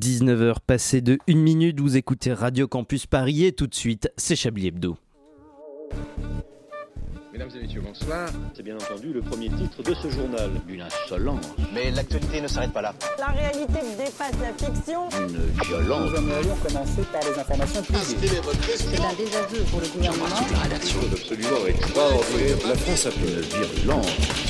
19h passées de 1 minute, vous écoutez Radio Campus Paris et tout de suite, c'est Chablis Hebdo. Mesdames et messieurs, bonsoir. C'est bien entendu le premier titre de ce journal. Une insolence. Mais l'actualité ne s'arrête pas là. La réalité dépasse la fiction. Une violence. Nous aimerions commencer par les informations privées. C'est un désaveu pour le gouvernement. la rédaction. Absolument extraordinaire. La France a fait une virulence.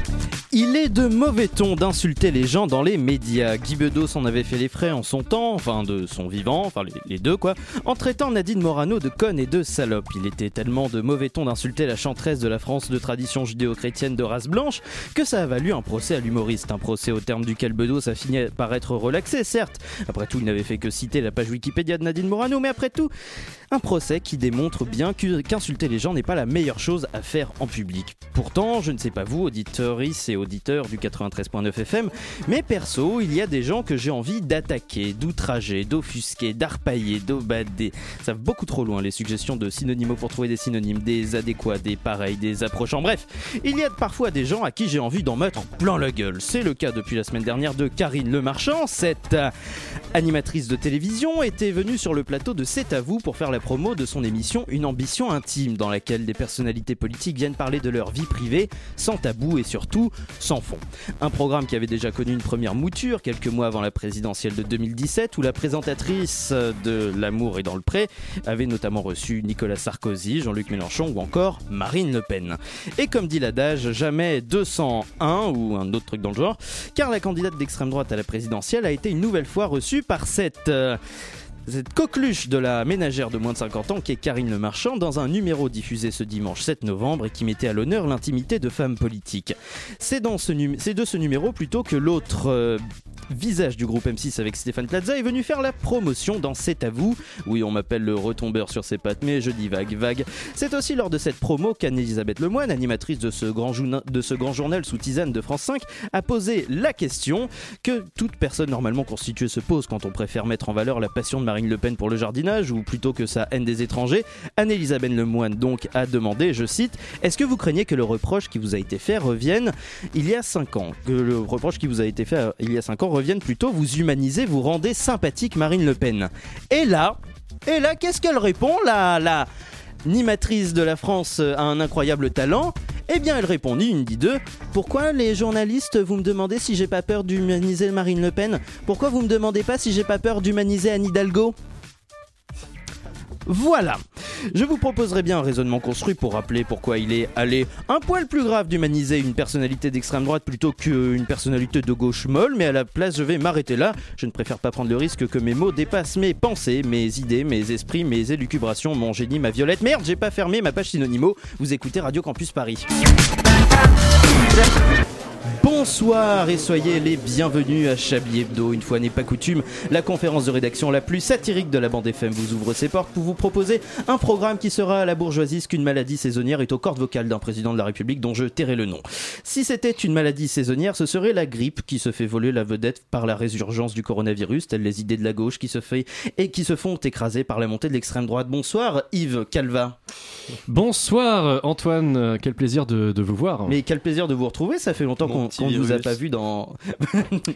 Il est de mauvais ton d'insulter les gens dans les médias. Guy Bedos s'en avait fait les frais en son temps, enfin de son vivant, enfin les deux quoi, en traitant Nadine Morano de conne et de salope. Il était tellement de mauvais ton d'insulter la chanteresse de la France de tradition judéo-chrétienne de race blanche que ça a valu un procès à l'humoriste. Un procès au terme duquel Bedos a fini par être relaxé, certes. Après tout, il n'avait fait que citer la page Wikipédia de Nadine Morano, mais après tout, un procès qui démontre bien qu'insulter les gens n'est pas la meilleure chose à faire en public. Pourtant, je ne sais pas vous, auditeuristes et auditeurs du 93.9 FM, mais perso, il y a des gens que j'ai envie d'attaquer, d'outrager, d'offusquer, d'arpailler, d'obader. Ça va beaucoup trop loin les suggestions de synonymes pour trouver des synonymes, des adéquats, des pareils, des approchants. Bref, il y a parfois des gens à qui j'ai envie d'en mettre plein la gueule. C'est le cas depuis la semaine dernière de Karine Le Marchand, cette animatrice de télévision, était venue sur le plateau de C'est à vous pour faire la promo de son émission Une ambition intime, dans laquelle des personnalités politiques viennent parler de leur vie privée, sans tabou et surtout sans fond. Un programme qui avait déjà connu une première mouture quelques mois avant la présidentielle de 2017, où la présentatrice de L'amour est dans le pré avait notamment reçu Nicolas Sarkozy, Jean-Luc Mélenchon ou encore Marine Le Pen. Et comme dit l'adage, jamais 201 ou un autre truc dans le genre, car la candidate d'extrême droite à la présidentielle a été une nouvelle fois reçue par cette... euh, cette coqueluche de la ménagère de moins de 50 ans qui est Karine Le Marchand dans un numéro diffusé ce dimanche 7 novembre et qui mettait à l'honneur l'intimité de femmes politiques. C'est de ce numéro plutôt que l'autre euh, visage du groupe M6 avec Stéphane Plaza est venu faire la promotion dans C'est à vous. Oui, on m'appelle le retombeur sur ses pattes, mais je dis vague, vague. C'est aussi lors de cette promo qu'Anne-Elisabeth Lemoine, animatrice de ce, grand jouna- de ce grand journal sous tisane de France 5, a posé la question que toute personne normalement constituée se pose quand on préfère mettre en valeur la passion de Marine Le Pen pour le jardinage ou plutôt que sa haine des étrangers. Anne-Elisabeth Lemoine donc a demandé, je cite, Est-ce que vous craignez que le reproche qui vous a été fait revienne il y a 5 ans? Que le reproche qui vous a été fait euh, il y a 5 ans revienne plutôt vous humanisez, vous rendez sympathique Marine Le Pen Et là, et là, qu'est-ce qu'elle répond la animatrice de la France a un incroyable talent. Eh bien, elle répond ni une ni deux. Pourquoi les journalistes, vous me demandez si j'ai pas peur d'humaniser Marine Le Pen? Pourquoi vous me demandez pas si j'ai pas peur d'humaniser Anne Hidalgo? Voilà. Je vous proposerai bien un raisonnement construit pour rappeler pourquoi il est allé un poil plus grave d'humaniser une personnalité d'extrême droite plutôt qu'une personnalité de gauche molle, mais à la place je vais m'arrêter là. Je ne préfère pas prendre le risque que mes mots dépassent mes pensées, mes idées, mes esprits, mes élucubrations, mon génie, ma violette. Merde, j'ai pas fermé ma page synonymo. Vous écoutez Radio Campus Paris. Bonsoir et soyez les bienvenus à Chablis Hebdo. Une fois n'est pas coutume, la conférence de rédaction la plus satirique de la bande FM vous ouvre ses portes pour vous proposer un programme qui sera à la bourgeoisie ce qu'une maladie saisonnière est aux cordes vocales d'un président de la République dont je tairai le nom. Si c'était une maladie saisonnière, ce serait la grippe qui se fait voler la vedette par la résurgence du coronavirus, telles les idées de la gauche qui se fait et qui se font écraser par la montée de l'extrême droite. Bonsoir Yves Calva. Bonsoir Antoine, quel plaisir de, de vous voir. Mais quel plaisir de vous retrouver, ça fait longtemps qu'on ne vous a pas vu dans...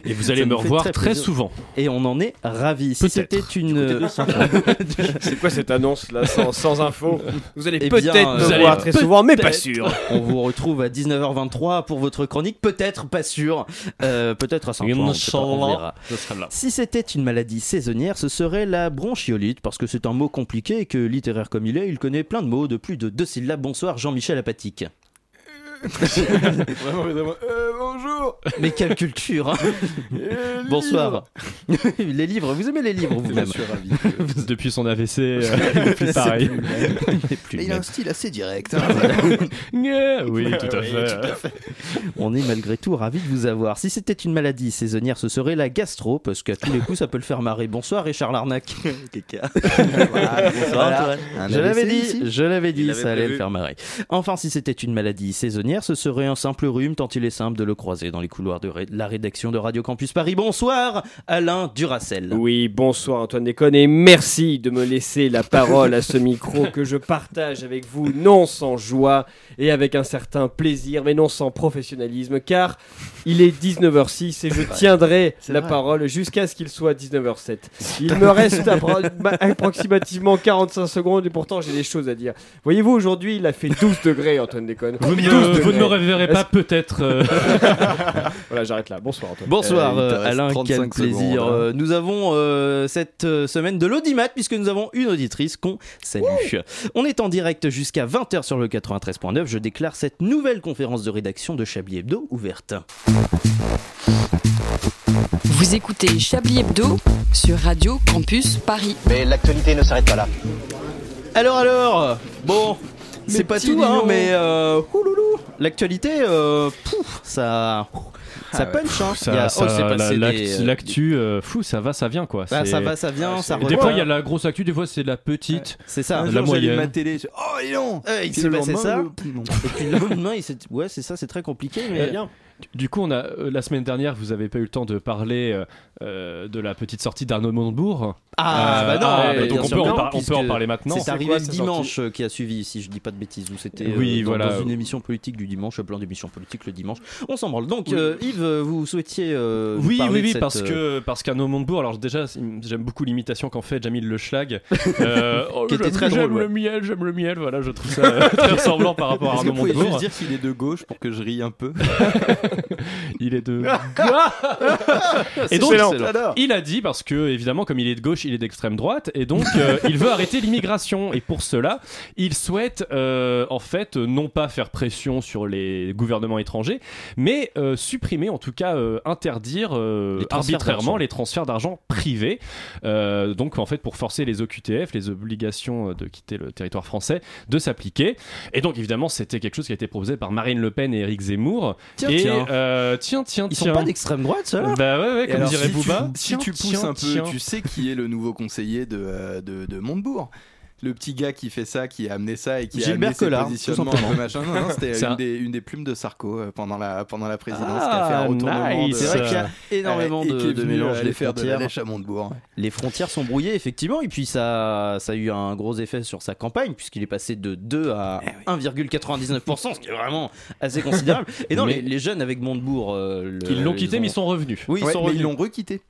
Et vous allez me nous revoir très, souvent. Et on en est ravis. Si c'était une... C'est quoi cette annonce là sans, sans info Vous allez Eh peut-être bien, me vous allez voir très souvent, mais pas sûr. On vous retrouve à 19h23 pour votre chronique. Peut-être, pas sûr. Euh, peut-être à 5 on, sait pas, on verra. je serai là. Si c'était une maladie saisonnière, ce serait la bronchiolite, parce que c'est un mot compliqué et que littéraire comme il est, il connaît plein de mots de plus de deux syllabes. Bonsoir Jean-Michel Apatique. Vraiment, vraiment. Euh, bonjour. Mais quelle culture hein. Euh, Bonsoir. les livres, vous aimez les livres vous-même Depuis son AVC, euh, plus pareil. Il plus a un style assez direct. hein. Yeah, oui, tout à Oui, fait. tout à fait. On est malgré tout ravis de vous avoir. Si c'était une maladie saisonnière, ce serait la gastro, parce qu'à tous les coups, ça peut le faire marrer. Bonsoir Richard Larnac. Voilà, bonsoir, Je l'avais dit, ici je l'avais dit, ça allait prévu. le faire marrer. Enfin, si c'était une maladie saisonnière, dernière, ce serait un simple rhume tant il est simple de le croiser dans les couloirs de ré- la rédaction de Radio Campus Paris. Bonsoir, Alain Duracel. Oui, bonsoir Antoine Déconne et merci de me laisser la parole à ce micro que je partage avec vous, non sans joie et avec un certain plaisir, mais non sans professionnalisme, car il est 19h06 et je tiendrai la vrai. parole jusqu'à ce qu'il soit 19h07. Il me reste appro- ma- approximativement 45 secondes et pourtant j'ai des choses à dire. Voyez-vous, aujourd'hui il a fait 12 degrés, Antoine Déconne. Vous, 12 ne- vous ne me réveillerez pas peut-être. euh, Voilà, j'arrête là. Bonsoir Antoine. Bonsoir Euh, il te euh, reste Alain, 35 quel plaisir. secondes, hein. Euh, nous avons euh, cette euh, semaine de l'audimat puisque nous avons une auditrice qu'on salue. On est en direct jusqu'à 20h sur le 93.9. Je déclare cette nouvelle conférence de rédaction de Chablis Hebdo ouverte. Vous écoutez Chablis Hebdo sur Radio Campus Paris. Mais l'actualité ne s'arrête pas là. Alors alors, bon, c'est pas tout hein, mais euh, ouloulou, l'actualité, euh, pouf, ça, ça Ah ouais. punch. Hein. ça- Il y a- ça- oh, c'est la- passé l'actu, des, euh, l'actu, euh, fou, ça va, ça vient quoi. bah, C'est- ça va, ça vient, ça Des revient. fois il y a la grosse actu, des fois c'est la petite. C'est ça. Un La jour, j'allume moyenne. ma télé, je... oh il est long Euh, il s'est passé ça. euh, non. Et puis le lendemain, il s'est- ouais, c'est ça, c'est très compliqué. Mais bien. Du coup, on a euh, la semaine dernière, vous avez pas eu le temps de parler euh, euh, de la petite sortie d'Arnaud Montebourg. ah, Euh, bah non, ah, mais donc on peut, en non, par- on peut en puisque parler maintenant. C'est arrivé quoi, dimanche qui a suivi, si je dis pas de bêtises, ou c'était euh, Oui, dans, voilà. dans une émission politique du dimanche, plein d'émissions politiques le dimanche. On s'en branle. Donc, euh, Yves, vous souhaitiez. euh, Oui, oui, oui, cette, parce que parce qu'Arnaud Montebourg, alors déjà, j'aime beaucoup l'imitation qu'en fait Jamil Le Schlag, euh, oh, Qui était très drôle, J'aime ouais. le miel, j'aime le miel. Voilà, je trouve ça très ressemblant par rapport à Est-ce que Arnaud vous pouvez Montebourg. juste dire qu'il est de gauche pour que je rie un peu? Il est de. et donc, Excellent. il a dit parce que évidemment, comme il est de gauche, il est d'extrême droite, et donc euh, il veut arrêter l'immigration. Et pour cela, il souhaite euh, en fait non pas faire pression sur les gouvernements étrangers, mais euh, supprimer, en tout cas euh, interdire euh, Les arbitrairement les transferts d'argent privés. Euh, donc en fait, pour forcer les OQTF, les obligations de quitter le territoire français, de s'appliquer. Et donc évidemment, c'était quelque chose qui a été proposé par Marine Le Pen et Éric Zemmour. Tiens, et tiens. Euh, tiens, tiens, Ils tiens. sont pas d'extrême droite, ceux-là? Bah ouais, ouais, Et comme alors, dirait si tu- Booba. Si tu pousses Tiens, un peu, tiens. tu sais qui est le nouveau conseiller de, euh, de, de Montebourg le petit gars qui fait ça, qui a amené ça et qui a Gilbert amené ses Collard, tout positionnements machin. Non, non, c'était C'est une, un- des, une des plumes de Sarko euh, pendant la, pendant la présidence qui Ah, a fait un retournement nice. de... C'est vrai qu'il y a énormément et de, de faire de la frontières. Montebourg. Les frontières sont brouillées, effectivement, et puis ça, ça a eu un gros effet sur sa campagne, puisqu'il est passé de 2 à Eh 1,99%, ce qui est vraiment assez considérable. Et non, Mais- les, les jeunes avec Montebourg. euh, le- Ils l'ont quitté, ont- mais ils sont revenus. Oui, ils Ouais, sont mais ils l'ont requitté.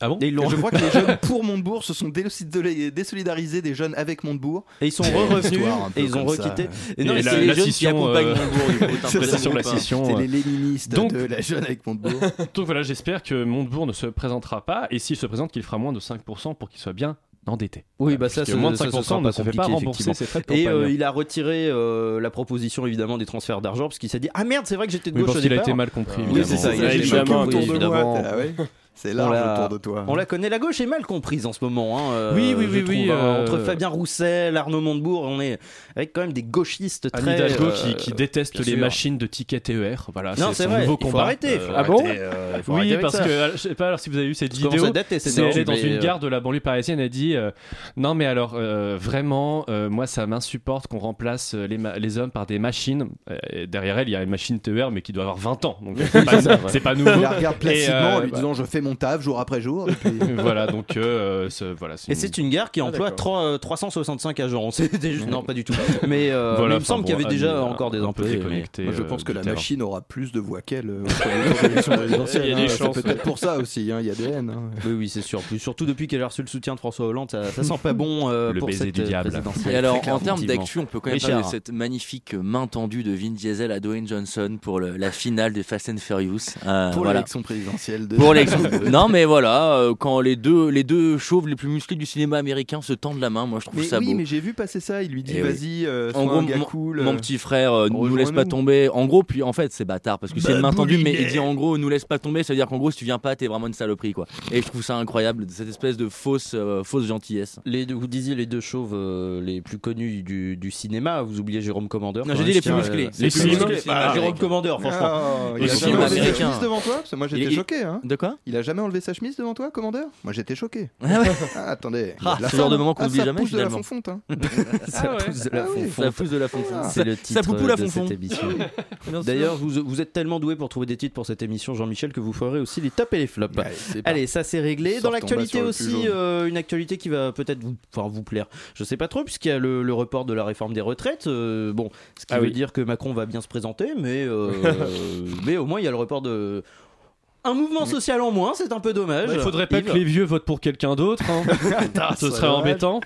Ah bon Et Je crois que les jeunes pour Montebourg se sont désolidarisés des jeunes avec Montebourg. Et ils sont re-revenus et ils ont requitté. Et non, et la- c'est les la jeunes qui scission, accompagnent euh, Montebourg. faut La scission, la pas. scission. C'est euh. les léninistes Donc- de la jeune avec Montebourg. Donc voilà, j'espère que Montebourg ne se présentera pas, et s'il se présente, qu'il fera moins de 5% pour qu'il soit bien endetté. Oui, bah ça, Parce c'est moins de ça, ce 5% sera ne se fait pas rembourser ses frais de Et euh, il a retiré euh, la proposition évidemment des transferts d'argent parce qu'il s'est dit ah merde c'est vrai que j'étais de Oui, gauche parce au qu'il a été mal compris. Oui, c'est ça, évidemment, C'est On large l'a- autour de toi. On la connaît, la gauche est mal comprise en ce moment. hein, euh, Oui, oui, oui, trouve, oui, hein. euh, Entre Fabien Roussel, Arnaud Montebourg, on est avec quand même des gauchistes Anne très. Hidalgo euh, qui, qui déteste les sûr. machines de tickets TER. Voilà, Non, c'est vrai. nouveau Il faut combat. arrêter. il faut Euh, Ah bon euh, faut Oui, parce ça. que je sais pas alors si vous avez vu cette vidéo. elle est dans une euh, gare de la banlieue parisienne. Elle dit euh, non mais alors euh, vraiment euh, moi ça m'insupporte qu'on remplace les, les hommes par des machines. Et derrière elle il y a une machine TER mais qui doit avoir 20 ans donc c'est pas, c'est pas nouveau. Il la regarde placidement en lui bah- disant je fais mon taf jour après jour. Et puis... voilà donc euh, ce- voilà. Et c'est une gare qui emploie d'accord. trois- euh, 365 agents. Des- Non, pas du tout. Mais, euh, Voilà, mais il me semble qu'il y avait déjà Annie, encore des employés. Moi, je euh, pense que la terrain. machine aura plus de voix qu'elle euh, Il y a des hein. Chances, peut-être pour ça aussi, hein, il y a des haines. hein. Oui, oui, c'est sûr. Plus, surtout depuis qu'elle a reçu le soutien de François Hollande, ça, ça sent pas bon euh, Le pour baiser cette du diable. présidentielle. Et alors, en termes d'actu, on peut quand même parler de cette magnifique main tendue de Vin Diesel à Dwayne Johnson pour le- la finale de Fast and Furious. Euh, Pour voilà. l'élection présidentielle de. Pour l'élection. non, mais voilà, euh, quand les deux, les deux chauves les plus musclés du cinéma américain se tendent la main, moi je trouve Mais ça oui, beau. mais j'ai vu passer ça. Il lui dit Eh vas-y, euh, En gros, un gars mon- cool. Mon euh. petit frère, euh, nous laisse pas tomber. En gros, puis en fait, c'est bâtard parce que c'est une main tendue, mais il dit en gros, nous laisse pas tomber. Ça veut dire qu'en gros, si tu viens pas, t'es vraiment une saloperie, quoi. Et je trouve ça incroyable, cette espèce de fausse, euh, fausse gentillesse. Les deux- vous disiez les deux chauves euh, les plus connus du, du cinéma. Vous oubliez Jérôme Commandeur. Non, j'ai dit les je plus musclés. Les plus musclés. Ah, Bah, Jérôme. Commandeur, franchement. Ah, Il il a américain. devant toi Parce que moi j'étais choqué. Hein. De quoi? Il a jamais enlevé sa chemise devant toi, commandeur? Moi j'étais choqué. Ah ouais. Ah, attendez. Ah, La ce genre de moment qu'on ah, n'oublie ça jamais, pousse de la finalement. fonfonte. Hein. Ça pousse de la Ah fonfonte. Ça pousse de la fonfonte. C'est le Ça titre poupou la de cette émission. D'ailleurs, vous, vous êtes tellement doué pour trouver des titres pour cette émission, Jean-Michel, que vous ferez aussi les tops et les flops. Allez, c'est Allez, ça c'est réglé. Sors Dans l'actualité aussi, euh, une actualité qui va peut-être vous, enfin, vous plaire. Je sais pas trop, puisqu'il y a le, le report de la réforme des retraites. euh, bon, ce qui Ah veut oui. dire que Macron va bien se présenter, mais, euh, mais au moins il y a le report de. Un mouvement social en moins, c'est un peu dommage. Il faudrait pas Yves que les vieux votent pour quelqu'un d'autre. hein. Ce serait embêtant.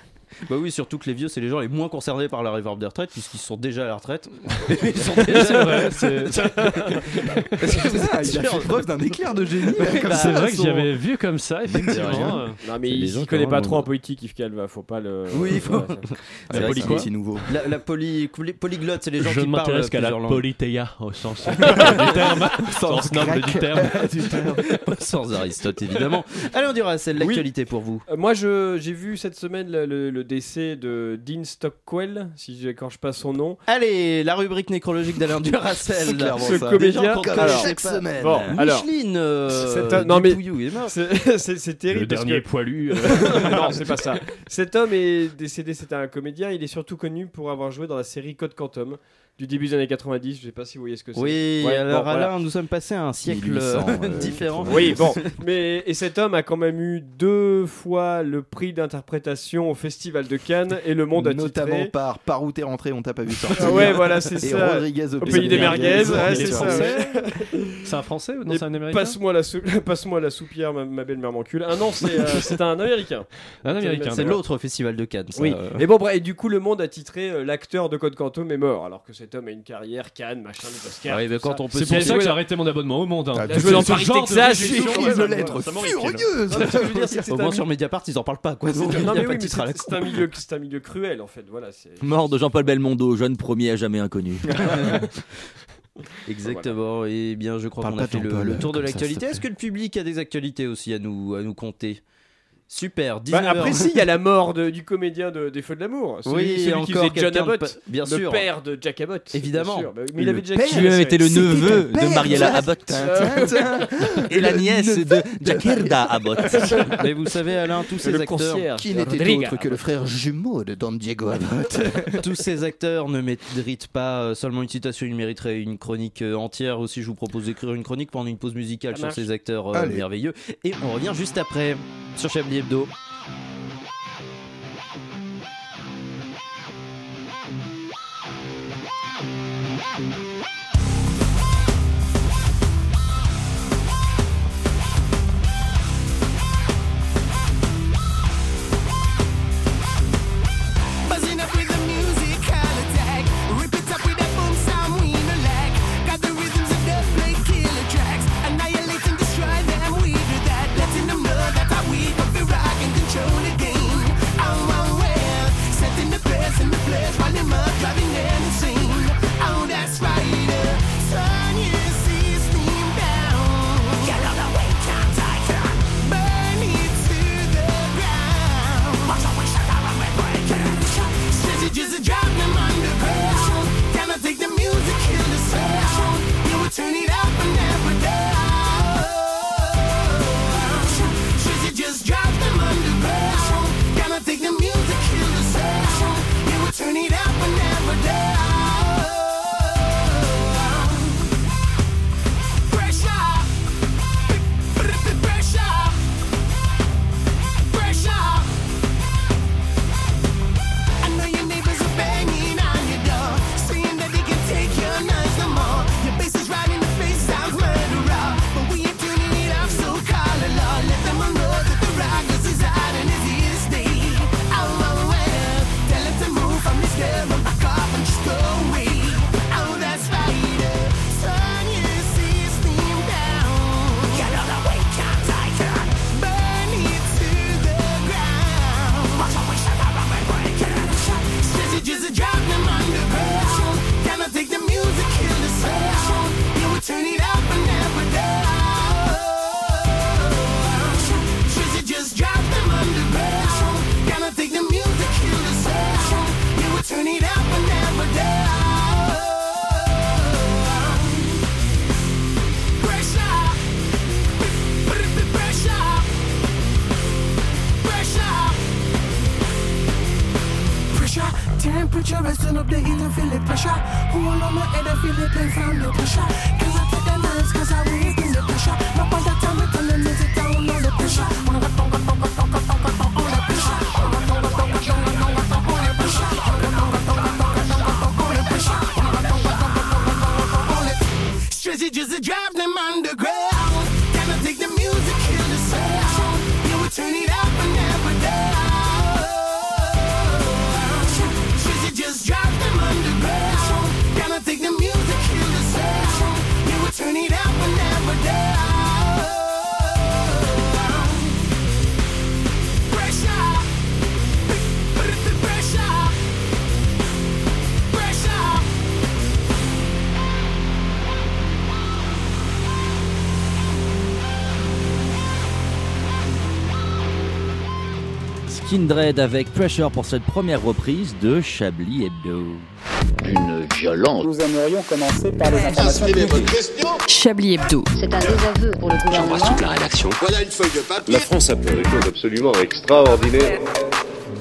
Bah oui, surtout que les vieux, c'est les gens les moins concernés par la réforme des retraites, puisqu'ils sont déjà à la retraite. Ils sont déjà- C'est vrai, c'est- Ah, il a fait preuve d'un éclair de génie. là, comme C'est ça, vrai que son- j'avais vu comme ça, effectivement. euh. Non, mais il s'y connaît pas trop en politique, Yves Calva, faut pas le. Oui, il faut- ça- C'est vrai que c'est nouveau. La, la poly, poly- polyglotte, c'est les gens Je qui ne parlent m'intéresse qu'à la plusieurs langues. polythéia au sens du terme, sens noble du terme. Sans Aristote, évidemment. Allez, on dira, c'est l'actualité pour vous. Euh, moi, je- j'ai vu cette semaine le, le- le décès de Dean Stockwell, si j'écorche pas son nom. Allez, la rubrique nécrologique d'Alain Duracel. C'est clairement Ce ça. comédien- chaque pas. semaine. Bon, alors, Micheline, euh, C'est un- non, mais- c'est terrible. Le parce dernier que- poilu. euh, non, c'est pas ça. Cet homme est décédé, c'était un comédien. Il est surtout connu pour avoir joué dans la série Code Quantum du début des années 90. Je sais pas si vous voyez ce que c'est. Oui, Ouais, alors bon, voilà. Alain, nous sommes passés à un siècle 1800, euh, différent. Oui, bon. Mais, et cet homme a quand même eu deux fois le prix d'interprétation au Festival de Cannes et le monde a Notamment titré. par Par où t'es rentré, on t'a pas vu sortir. Ah ouais, voilà, c'est Et ça. Rodriguez au, Au pays des merguez, ouais, c'est est ça. français ouais. C'est un français ou non Et c'est un américain Passe-moi la, sou- passe-moi la soupière, ma, ma belle-mère m'encule. Ah non, c'est euh, c'est un américain. Un américain. C'est l'autre festival de Cannes. ça, Oui. euh. Et bon, bref, et du coup, le monde a titré euh, l'acteur de Code Quantum est mort, alors que cet homme a une carrière, Cannes, machin, des Oscars. Ah tout quand on peut C'est se pour ça que j'ai arrêté mon abonnement au monde. hein. Ah, a joué dans Ce Paris, genre de Texas, je suis- ouais, ouais, m'enrichit, là. furieuse. Je veux Au moins sur Mediapart, ils en parlent pas. Quoi. C'est un milieu, c'est un milieu cruel en fait. Voilà, c'est. Mort de Jean-Paul Belmondo, jeune premier à jamais inconnu. Exactement. Et bien, je crois qu'on a pas fait le, le tour de l'actualité. Est-ce que le public a des actualités aussi à nous, à nous compter Super. 19 Bah, après, si, il y a la mort de- du comédien de, des Feux de l'amour. Celui, Oui, celui qui faisait John de Abbott. bien le sûr. père de Jack Abbott. Évidemment. bien sûr. Bah, mais il avait déjà père écrit Lui la même était le série. neveu père, de Mariella Abbott et la nièce de Jaquerda Abbott. Mais vous savez, Alain, tous ces le acteurs. Qui n'était autre que le frère jumeau de Don Diego Abbott. tous ces acteurs ne méritent pas euh, seulement une citation, ils mériteraient une chronique euh, entière. Aussi, je vous propose d'écrire une chronique pendant une pause musicale Ça sur marche. ces acteurs euh, Allez. merveilleux. Et on revient juste après sur Chablis Hebdo. Turn up the heat and feel the pressure. Who all on my head and feel the pain from the pressure. Can I take the nerves cause I really bring the pressure. No point Skindred avec Pressure pour cette première reprise de Chablis Hebdo. Une violence. Nous aimerions commencer par les informations publiques. Chablis Hebdo. C'est un désaveu pour le gouvernement. rédaction. Voilà une feuille de papier. La France a fait des choses absolument extraordinaires.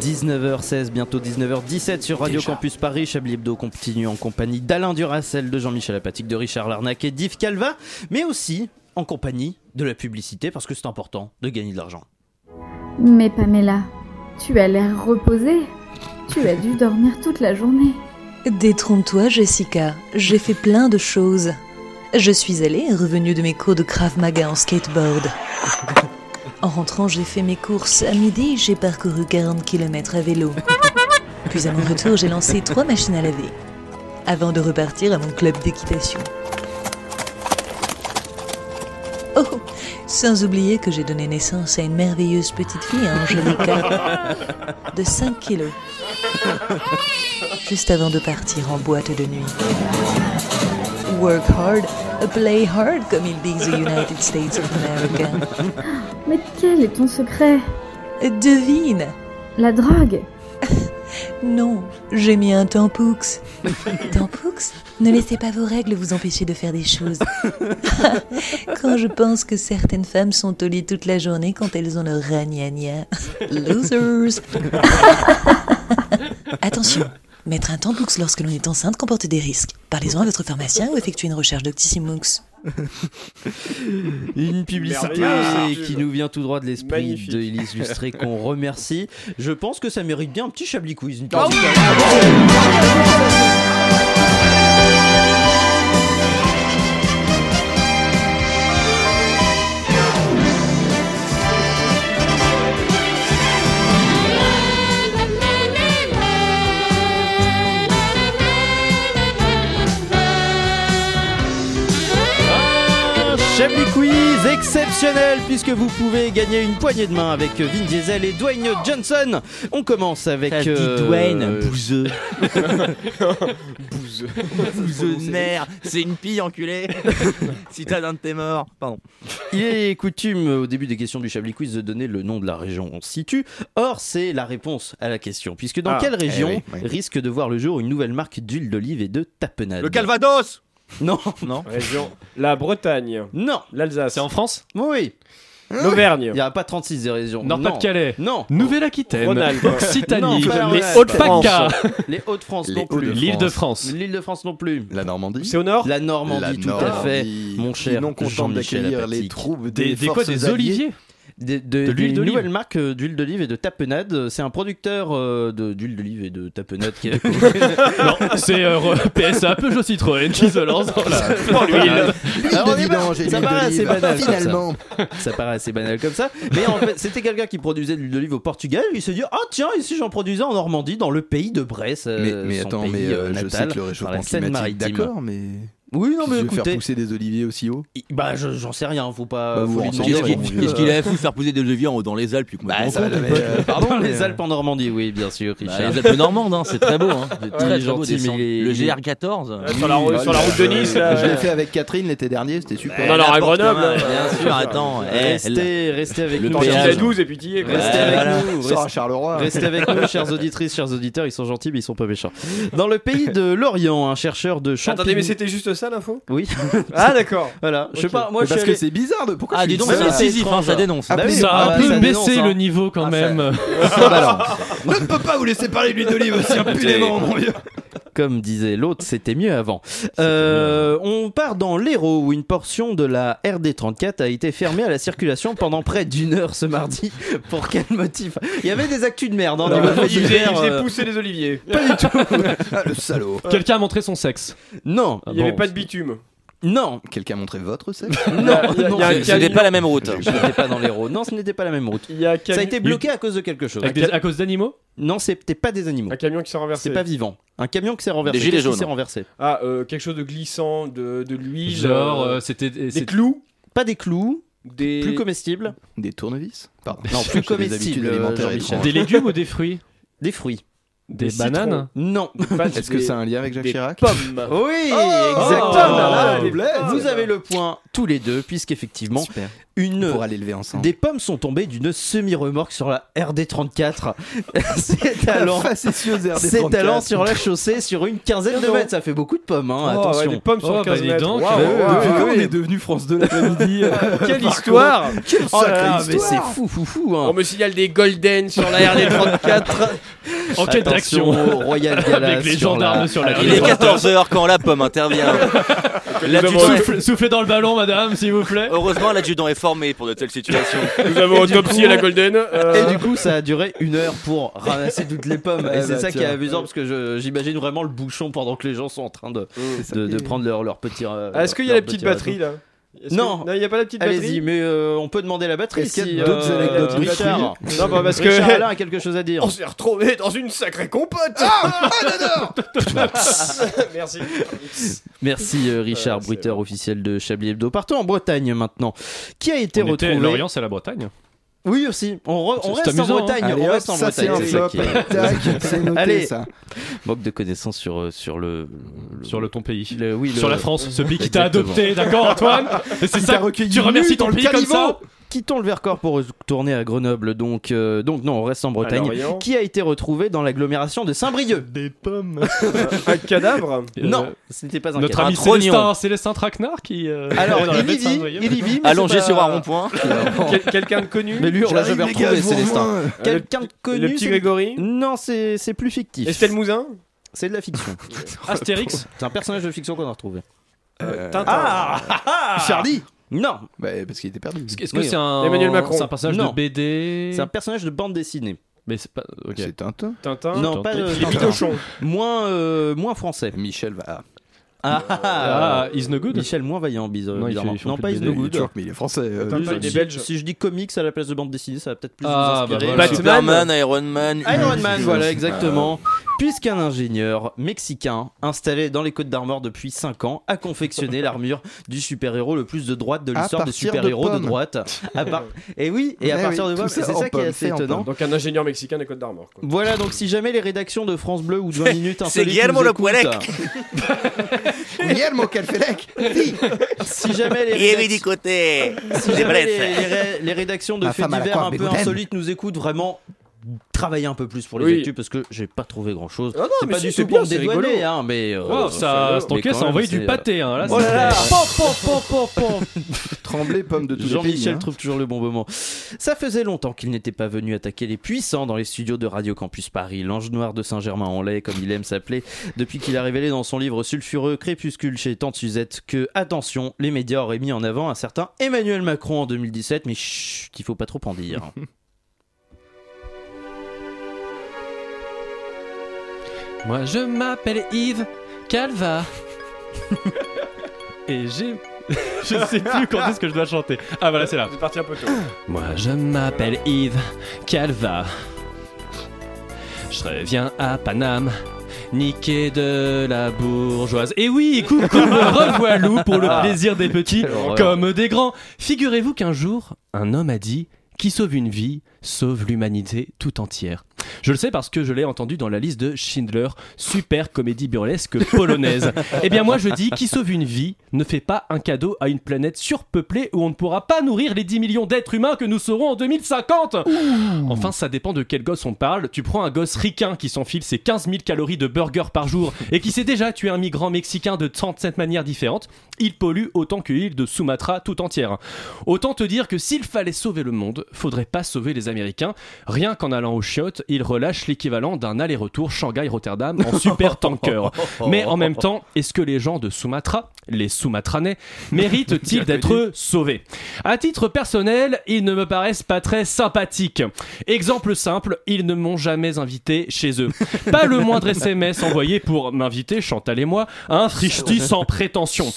19h16, bientôt 19h17 sur Radio Campus Paris. Chablis Hebdo continue en compagnie d'Alain Duracel, de Jean-Michel Apatique, de Richard Larnac et d'Yves Calva, mais aussi en compagnie de la publicité parce que c'est important de gagner de l'argent. Mais Pamela, tu as l'air reposée. Tu as dû dormir toute la journée. Détrompe-toi, Jessica. J'ai fait plein de choses. Je suis allée et revenue de mes cours de Krav Maga en skateboard. En rentrant, j'ai fait mes courses. À midi, j'ai parcouru 40 km à vélo. Puis à mon retour, j'ai lancé trois machines à laver. Avant de repartir à mon club d'équitation. Sans oublier que j'ai donné naissance à une merveilleuse petite fille, Angelica, de 5 kilos. Juste avant de partir en boîte de nuit. Work hard, play hard, comme ils disent aux United States of America. Mais quel est ton secret? Devine La drogue Non, j'ai mis un tampux. Tampux Ne laissez pas vos règles vous empêcher de faire des choses. quand je pense que certaines femmes sont au lit toute la journée quand elles ont leur ragnagna. Losers Attention Mettre un tampux lorsque l'on est enceinte comporte des risques. Parlez-en à votre pharmacien ou effectuez une recherche d'Octissimux. Une publicité qui nous vient tout droit de l'esprit de Élise Lustré qu'on remercie. Je pense que ça mérite bien un petit Chablis quiz. Une Ah exceptionnel puisque vous pouvez gagner une poignée de main avec Vin Diesel et Dwayne Johnson. On commence avec Ça dit euh, Dwayne, bouseux. Bouseux. Bouseux de merde. C'est une pille, enculé. Citadin de tes morts. Pardon. Il est coutume au début des questions du Chablis Quiz de donner le nom de la région où on se situe. Or, c'est la réponse à la question. Puisque dans Ah, quelle eh région oui, oui. risque de voir le jour une nouvelle marque d'huile d'olive et de tapenade? Le Calvados Non, Non. Région. La Bretagne. non, L'Alsace. C'est en France oui. L'Auvergne. Il n'y a pas 36 des régions. Nord-Pas-de-Calais. Non. Nouvelle-Aquitaine. Occitanie. Les Rhône-Alpes. Hautes-PACA. Les Hauts-de-France non plus. Hauts-de-France. L'île de France. L'île de France non plus. La Normandie. C'est au nord La Normandie, La tout à fait. Mon cher non content Jean-Michel d'accueillir les troupes des, Des, des quoi Des alliées. oliviers De, De l'huile d'une d'olive. nouvelle marque euh, d'huile d'olive et de tapenade. C'est un producteur euh, de- d'huile d'olive et de tapenade qui a Non, c'est euh, PSA Peugeot Citroën qui se lance dans la dans l'huile. Alors, de vidange et ça l'huile paraît assez d'olive. banal. comme ça. Finalement. Ça paraît assez banal comme ça. Mais en fait, c'était quelqu'un qui produisait de l'huile d'olive au Portugal. Il s'est dit Ah, tiens, ici j'en produisais en Normandie, dans le pays de Bresse. euh, Mais, mais son attends, pays, mais euh, euh, je sais natal, que le réchauffement la climatique, Seine-Maritime. d'accord, mais. Oui, non, mais veux faire écoutez. pousser des oliviers aussi haut Bah, je- j'en sais rien, faut pas Bah, vous vous lui renseignez, demander. Qu'est-ce mon qu'il vieux. qu'est-ce qu'il avait fou de faire poser des leviers en haut dans les Alpes puis Bah, ça, mais, euh, pardon, les euh, Alpes en Normandie, oui, bien sûr, Bah, Richard. les Alpes normandes, hein, c'est très beau. Hein. C'est très, beau gentil, il est- Le il est- GR14. Euh, sur la, route- sur la route de Nice, là. Je l'ai fait avec Catherine l'été dernier, c'était super. On en aura à Grenoble. hein. Bien sûr, attends. eh, Restez, restez avec Le nous. T'en péage. cherches chers- la 12 et puis t'y es. quoi. Restez avec voilà. nous. Sors à restez- Charleroi. Restez avec nous, chères auditrices, chers auditeurs. Ils sont gentils, mais ils sont pas méchants. Dans le pays de l'Orient, un chercheur de champignons. Attendez, mais c'était juste ça l'info? Oui, Ah, d'accord. voilà. Je sais pas, moi parce suis que allé- c'est bizarre de. Pourquoi Ah, tu dis dis donc, ça, c'est c'est incisif, hein, ça dénonce. Ah, Bah oui, Ça a bah, un peu ça baissé le hein. niveau quand Ah, même. Je ne peux pas vous laisser parler de l'huile d'olive aussi impunément, mon vieux. Comme disait l'autre, c'était mieux avant. Euh, on part dans l'Hérault où une portion de la RD34 a été fermée à la circulation pendant près d'une heure ce mardi. Pour quel motif? Il y avait des actus de merde. Hein, Non, il faisait euh, pousser les oliviers. Pas du tout. Ah, le salaud. Quelqu'un a montré son sexe. Non. Il n'y avait pas de bitume. Non. Quelqu'un a montré votre sexe? Non, non, ce- n'était pas la même route. Je n'étais pas dans l'Hérault. Non, ce n'était pas la même route. Il y a un Ça a été bloqué à cause de quelque chose. Avec des- à cause d'animaux? Non, c'était pas des animaux. Un camion qui s'est renversé. C'est pas vivant. Un camion qui s'est renversé. Des gilets qui jaunes. s'est renversé. Ah, euh, quelque chose de glissant, de, de l'huile. Genre, euh, euh, c'était. des c'est- clous. Pas des clous. Des... Plus comestibles. Des tournevis Pardon. Non, plus des comestibles. Des légumes ou des fruits Des fruits. Des, bananes Non. Pas Est-ce que des- ça a un lien avec Jacques des Chirac pommes. Oui, Oh, exactement. là là, les Blaise. Vous avez le point tous les deux, puisqu'effectivement, Super. Une. On pourra l'élever ensemble. Des pommes sont tombées d'une semi-remorque sur la RD34. C'est allant, Facétieuse RD34. c'est allant sur la chaussée sur une quinzaine de mètres. Ça fait beaucoup de pommes, hein, Oh, ouais, attention. des pommes sur Oh, bah, 15 dis mètres. ouais, Depuis waouh, quand on est devenu France 2 l'après-midi Quelle histoire Quelle Oh là mais histoire c'est fou, fou, fou. hein. On me signale des golden sur la RD34. Enquête d'action. Royal Gala Avec les sur gendarmes la- sur la Il est 14h quand la pomme intervient. Soufflez dans le ballon, madame, s'il vous plaît. Heureusement, l'adjudant est formé pour de telles situations. Nous avons Et du autopsié coup- la golden. euh, Et du coup, ça a duré une heure pour ramasser toutes les pommes. Et c'est bah, ça qui est amusant parce que je- j'imagine vraiment le bouchon pendant que les gens sont en train de, est- prendre leur, leur petit. euh, Ah, Est-ce qu'il y a leur la petite petit batterie réseau. là? Non. il n'y a pas la petite Allez-y, batterie mais euh, on peut demander la batterie. Est-ce qu'il y si, a d'autres euh, anecdotes Richard. Non, bah, parce que- Richard Alain a quelque chose à dire. On s'est retrouvé dans une sacrée compote. Ah, Merci. Merci euh, Richard, Euh, bruiteur officiel de Chablis Hebdo. Partons en Bretagne maintenant. Qui a été On était- retrouvé Lorient, c'est la Bretagne. Oui aussi. On, re- on C'est reste en hein. Bretagne. Allez, on hop, reste en ça Bretagne. c'est ça flop. qui est- Tac, c'est noté Allez. ça. Manque de connaissances sur euh, sur le, le- Sur le ton pays. le- oui, le- Sur la France, ce pays qui t'a adopté, d'accord Antoine? Et c'est ça, tu remercies ton pays comme ça? Quittons le Vercors pour retourner à Grenoble. Donc, euh, donc non, on reste en Bretagne. Qui a été retrouvé dans l'agglomération de Saint-Brieuc Des pommes. Un cadavre? Non, Euh, ce n'était pas un Notre cadavre. ami Un. Célestin, Célestin Traquenard qui. euh, Alors, il y vit, il y vit, Allongé sur un rond-point. Quel- Quelqu'un de connu? Mais lui, on l'a jamais retrouvé, Célestin. rejoins. Quelqu'un de connu. Le petit Grégory? Non, c'est c'est plus fictif. Estelle Mouzin C'est de la fiction. Astérix C'est un personnage de fiction qu'on a retrouvé. Euh, Tintin. Ah Charlie Non, Bah, parce qu'il était perdu. Est-ce que Oui. c'est un. Emmanuel Macron. C'est un personnage Non. de BD. c'est un personnage de bande dessinée. Mais c'est pas. Ok. C'est Tintin. Tintin. Non, pas Les Tintin. Bidochons. Moins, euh, moins français. Michel va. Ah, ah, Ah, Is No Good Michel moins vaillant, bizarre- Non, il fait- bizarrement. font Non, pas Is. No Good. Turc, mais il est français. euh, il est Si- belge. Si je dis comics à la place de bande dessinée, ça va peut-être plus Ah, vous inspirer. bah voilà. Batman. Superman, Iron Man. Iron Man, voilà, exactement. Puisqu'un ingénieur mexicain installé dans les Côtes d'Armor depuis 5 ans a confectionné l'armure du super-héros le plus de droite de l'histoire des de super-héros de, droite. À part- Et oui, et à Eh partir oui, de ça c'est ça qui est assez étonnant. Donc un ingénieur mexicain des Côtes d'Armor. Voilà, donc si jamais les rédactions de France Bleu ou de 20 minutes C'est Guillermo Le écoutent, Puelec. Guillermo Calfelec. si jamais les rédac- si Les jamais les, brefs. les ré- les rédactions de faits divers un peu insolites nous écoutent vraiment travailler un peu plus pour les Oui. actus parce que j'ai pas trouvé grand chose. Ah non, c'est pas si, du tout pour rigolo. hein, mais. euh, Wow, ça, ça envoyé du c'est, pâté. Hein, là, Oh là là c'est- Pom, pom, pom, pom, pom. Tremblay, pomme de pays. Jean-Michel hein. trouve toujours le bon moment. Ça faisait longtemps qu'il n'était pas venu attaquer les puissants dans les studios de Radio Campus Paris, l'ange noir de Saint-Germain-en-Laye, comme il aime s'appeler, depuis qu'il a révélé dans son livre sulfureux Crépuscule chez Tante Suzette que, attention, les médias auraient mis en avant un certain Emmanuel Macron en 2017, mais chut, qu'il faut pas trop en dire. Moi je m'appelle Yves Calva. Et j'ai. je sais plus quand est-ce que je dois chanter. Ah voilà, c'est là. C'est parti un peu tôt. Moi je m'appelle Yves Calva. Je reviens à Paname. Niqué de la bourgeoise. Et oui, coucou, me revoilou pour le plaisir des petits comme des grands. Figurez-vous qu'un jour, un homme a dit Qui sauve une vie, sauve l'humanité tout entière. Je le sais parce que je l'ai entendu dans la liste de Schindler, super comédie burlesque polonaise. Eh bien moi je dis qui sauve une vie ne fait pas un cadeau à une planète surpeuplée où on ne pourra pas nourrir les 10 millions d'êtres humains que nous serons en 2050. Enfin ça dépend de quel gosse on parle. Tu prends un gosse ricain qui s'enfile ses 15 000 calories de burger par jour et qui s'est déjà tué un migrant mexicain de 37 manières différentes, il pollue autant que l'île de Sumatra tout entière. Autant te dire que s'il fallait sauver le monde, faudrait pas sauver les Américains, rien qu'en allant aux chiottes il relâche l'équivalent d'un aller-retour Shanghai-Rotterdam en super tanker. Mais en même temps, est-ce que les gens de Sumatra, les Sumatranais, méritent-ils d'être sauvés? À titre personnel, ils ne me paraissent pas très sympathiques. Exemple simple, ils ne m'ont jamais invité chez eux. Pas le moindre SMS envoyé pour m'inviter, Chantal et moi, à un frichti sans prétention.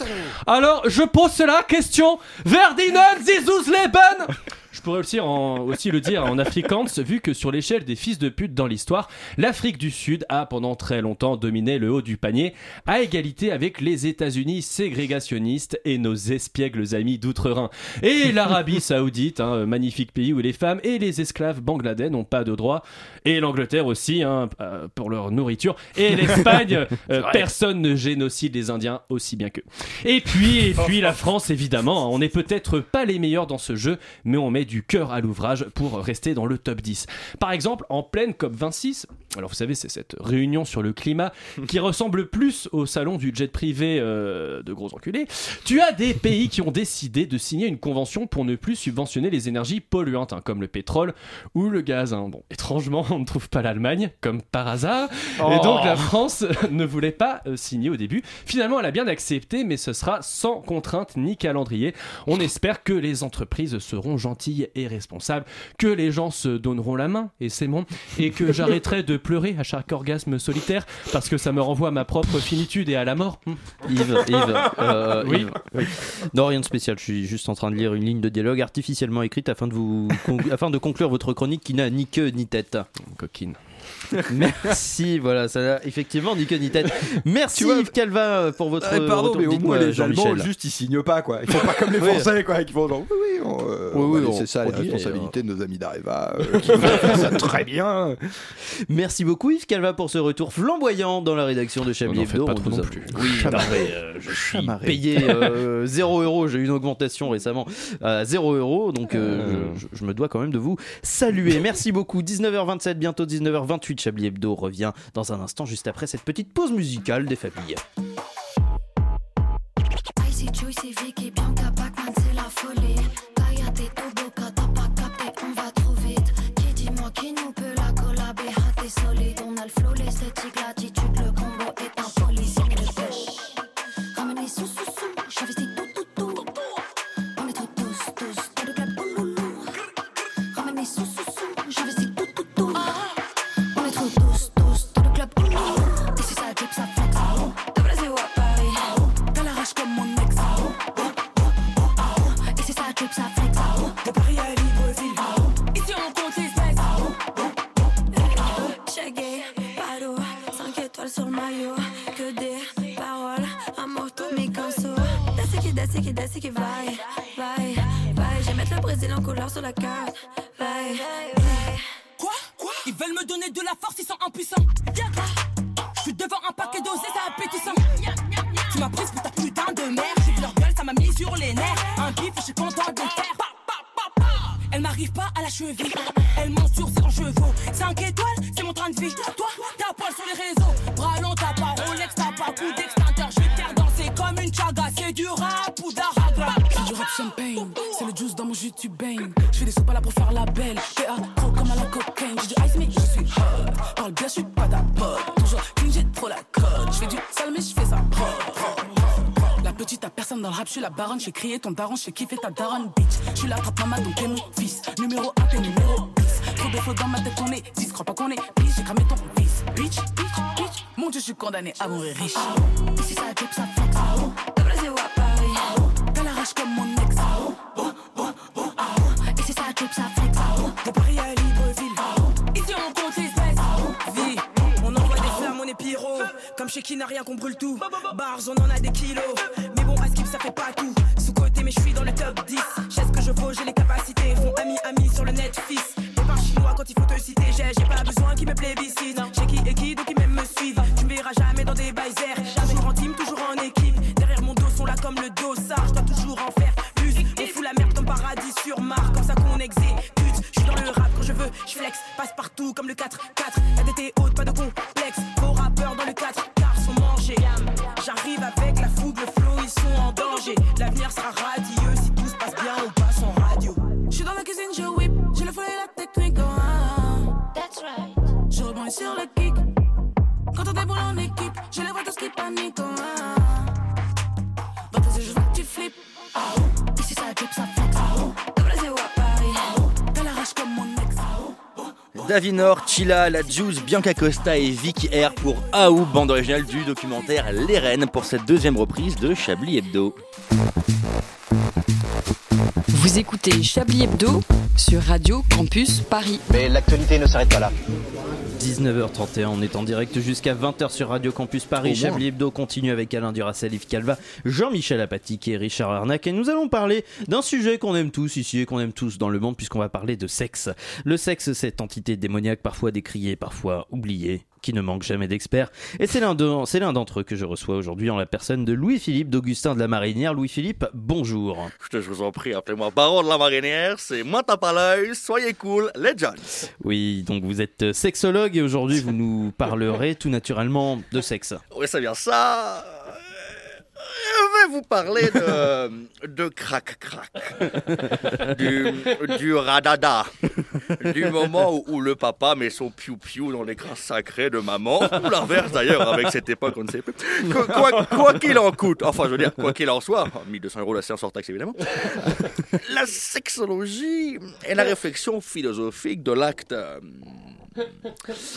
Alors, je pose cela question Verdinen Leben je pourrais aussi, en- aussi le dire en afrikaans, vu que sur l'échelle des fils de pute dans l'histoire, l'Afrique du Sud a pendant très longtemps dominé le haut du panier, à égalité avec les États-Unis ségrégationnistes et nos espiègles amis d'outre-Rhin. Et l'Arabie Saoudite, hein, magnifique pays où les femmes et les esclaves bangladais n'ont pas de droit, et l'Angleterre aussi, hein, euh, pour leur nourriture, et l'Espagne, euh, personne ne génocide les Indiens aussi bien qu'eux. Et puis, et puis la France, évidemment, hein, on n'est peut-être pas les meilleurs dans ce jeu, mais on met du cœur à l'ouvrage pour rester dans le top 10. Par exemple, en pleine COP26, alors vous savez, c'est cette réunion sur le climat qui ressemble plus au salon du jet privé euh, de gros enculés, tu as des pays qui ont décidé de signer une convention pour ne plus subventionner les énergies polluantes, hein, comme le pétrole ou le gaz. hein. Bon, étrangement, on ne trouve pas l'Allemagne, comme par hasard, et Oh. donc la France ne voulait pas euh, signer au début. Finalement, elle a bien accepté, mais ce sera sans contrainte ni calendrier. On espère que les entreprises seront gentilles et responsables, que les gens se donneront la main, et c'est bon, et que j'arrêterai de pleurer à chaque orgasme solitaire, parce que ça me renvoie à ma propre finitude et à la mort. Yves, Yves, euh, Oui. Yves. Non, rien de spécial. Je suis juste en train de lire une ligne de dialogue artificiellement écrite afin de vous afin de conclure votre chronique qui n'a ni queue ni tête. Coquine. Merci, voilà, ça n'a effectivement ni queue ni tête. Merci vois, Yves Calva pour votre pardon, retour. mais au moins les Allemands, Jean-Michel. juste ils signent pas quoi. Ils font pas comme les. Français quoi, qui font genre oui, oui, on, euh, Oui, on oui, va on laisser ça la responsabilité de nos amis d'Areva euh, qui font ça très bien. Merci beaucoup Yves Calva pour ce retour flamboyant dans la rédaction de Chablis Hebdo. pas On trop nous non a- plus. Oui, Chamarré. non, mais, euh, je suis Chamarré. payé euh, 0 euros. J'ai eu une augmentation récemment à 0 euros, donc euh, je, je- je me dois quand même de vous saluer. Merci beaucoup. 19h27, bientôt 19h28. Chablis Hebdo revient dans un instant, juste après cette petite pause musicale des familles. Baronne. Je fais crier ton daron, je fais kiffer ta daronne, bitch. Je suis la trappe maman, donc t'es mon fils. Numéro 1, t'es numéro 10. Trop de faux dans ma tête, on est 10. Crois pas qu'on est bitch, j'ai cramé ton vice. Bitch, bitch, bitch. Mon dieu, je suis condamné à mourir riche. Ici ça drip, ça flex De Brésil à Paris Dans la rage comme mon ex. Ici ça drip, ça flex De Paris à Libreville. Ici on compte les espèces. Vie, on envoie des flammes, on est pyro. Comme chez qui n'a rien qu'on brûle tout. Bars, on en a des besoin qu'ils me plébiscitent. J'ai qui et qui, donc ils même me suivent. Tu me verras jamais dans des bails airs. Toujours en team, toujours en équipe. Derrière mon dos sont là comme le dossard. Je dois toujours en faire plus. On fout la merde comme paradis sur Mars. Comme ça qu'on exécute. Je suis dans le rap quand je veux. Je passe partout comme le 4-4. La DT les vois tous qui paniquent. ah. Dans tes yeux, je vois que tu flippes. Ah, oh. Ici, ça drip, ça flex. Ah, oh. De Brésil ou à Paris. Ah, oh. T'as la rage comme mon ex. Ah, oh. Davinor, Chila, La Juice, Bianca Costa et Vicky R pour Aou, bande originale du documentaire Les Reines pour cette deuxième reprise de Chablis Hebdo. Vous écoutez Chablis Hebdo sur Radio Campus Paris. Mais l'actualité ne s'arrête pas là. 19h31, on est en direct jusqu'à 20h sur Radio Campus Paris. Chablis Hebdo continue avec Alain Duracell, Yves Calva, Jean-Michel Apatique et Richard Arnac. Et nous allons parler d'un sujet qu'on aime tous ici et qu'on aime tous dans le monde, puisqu'on va parler de sexe. Le sexe, cette entité démoniaque, parfois décriée, parfois oubliée, qui ne manque jamais d'experts. Et c'est l'un d'entre eux que je reçois aujourd'hui en la personne de Louis-Philippe d'Augustin de la Marinière. Louis-Philippe, bonjour. Je vous en prie, appelez-moi Baron de la Marinière, c'est moi tape à l'œil, soyez cool, les Jones. Oui, donc vous êtes sexologue et aujourd'hui vous nous parlerez tout naturellement de sexe. Oui, c'est bien ça. Je vais vous parler de, de crac-crac, du, du radada, du moment où, le papa met son piou-piou dans l'écran sacré de maman, ou l'inverse d'ailleurs, avec cette époque, on ne sait plus. Quoi qu'il en coûte, enfin je veux dire, quoi qu'il en soit, 1200 euros la séance hors taxe évidemment, la sexologie est la réflexion philosophique de l'acte...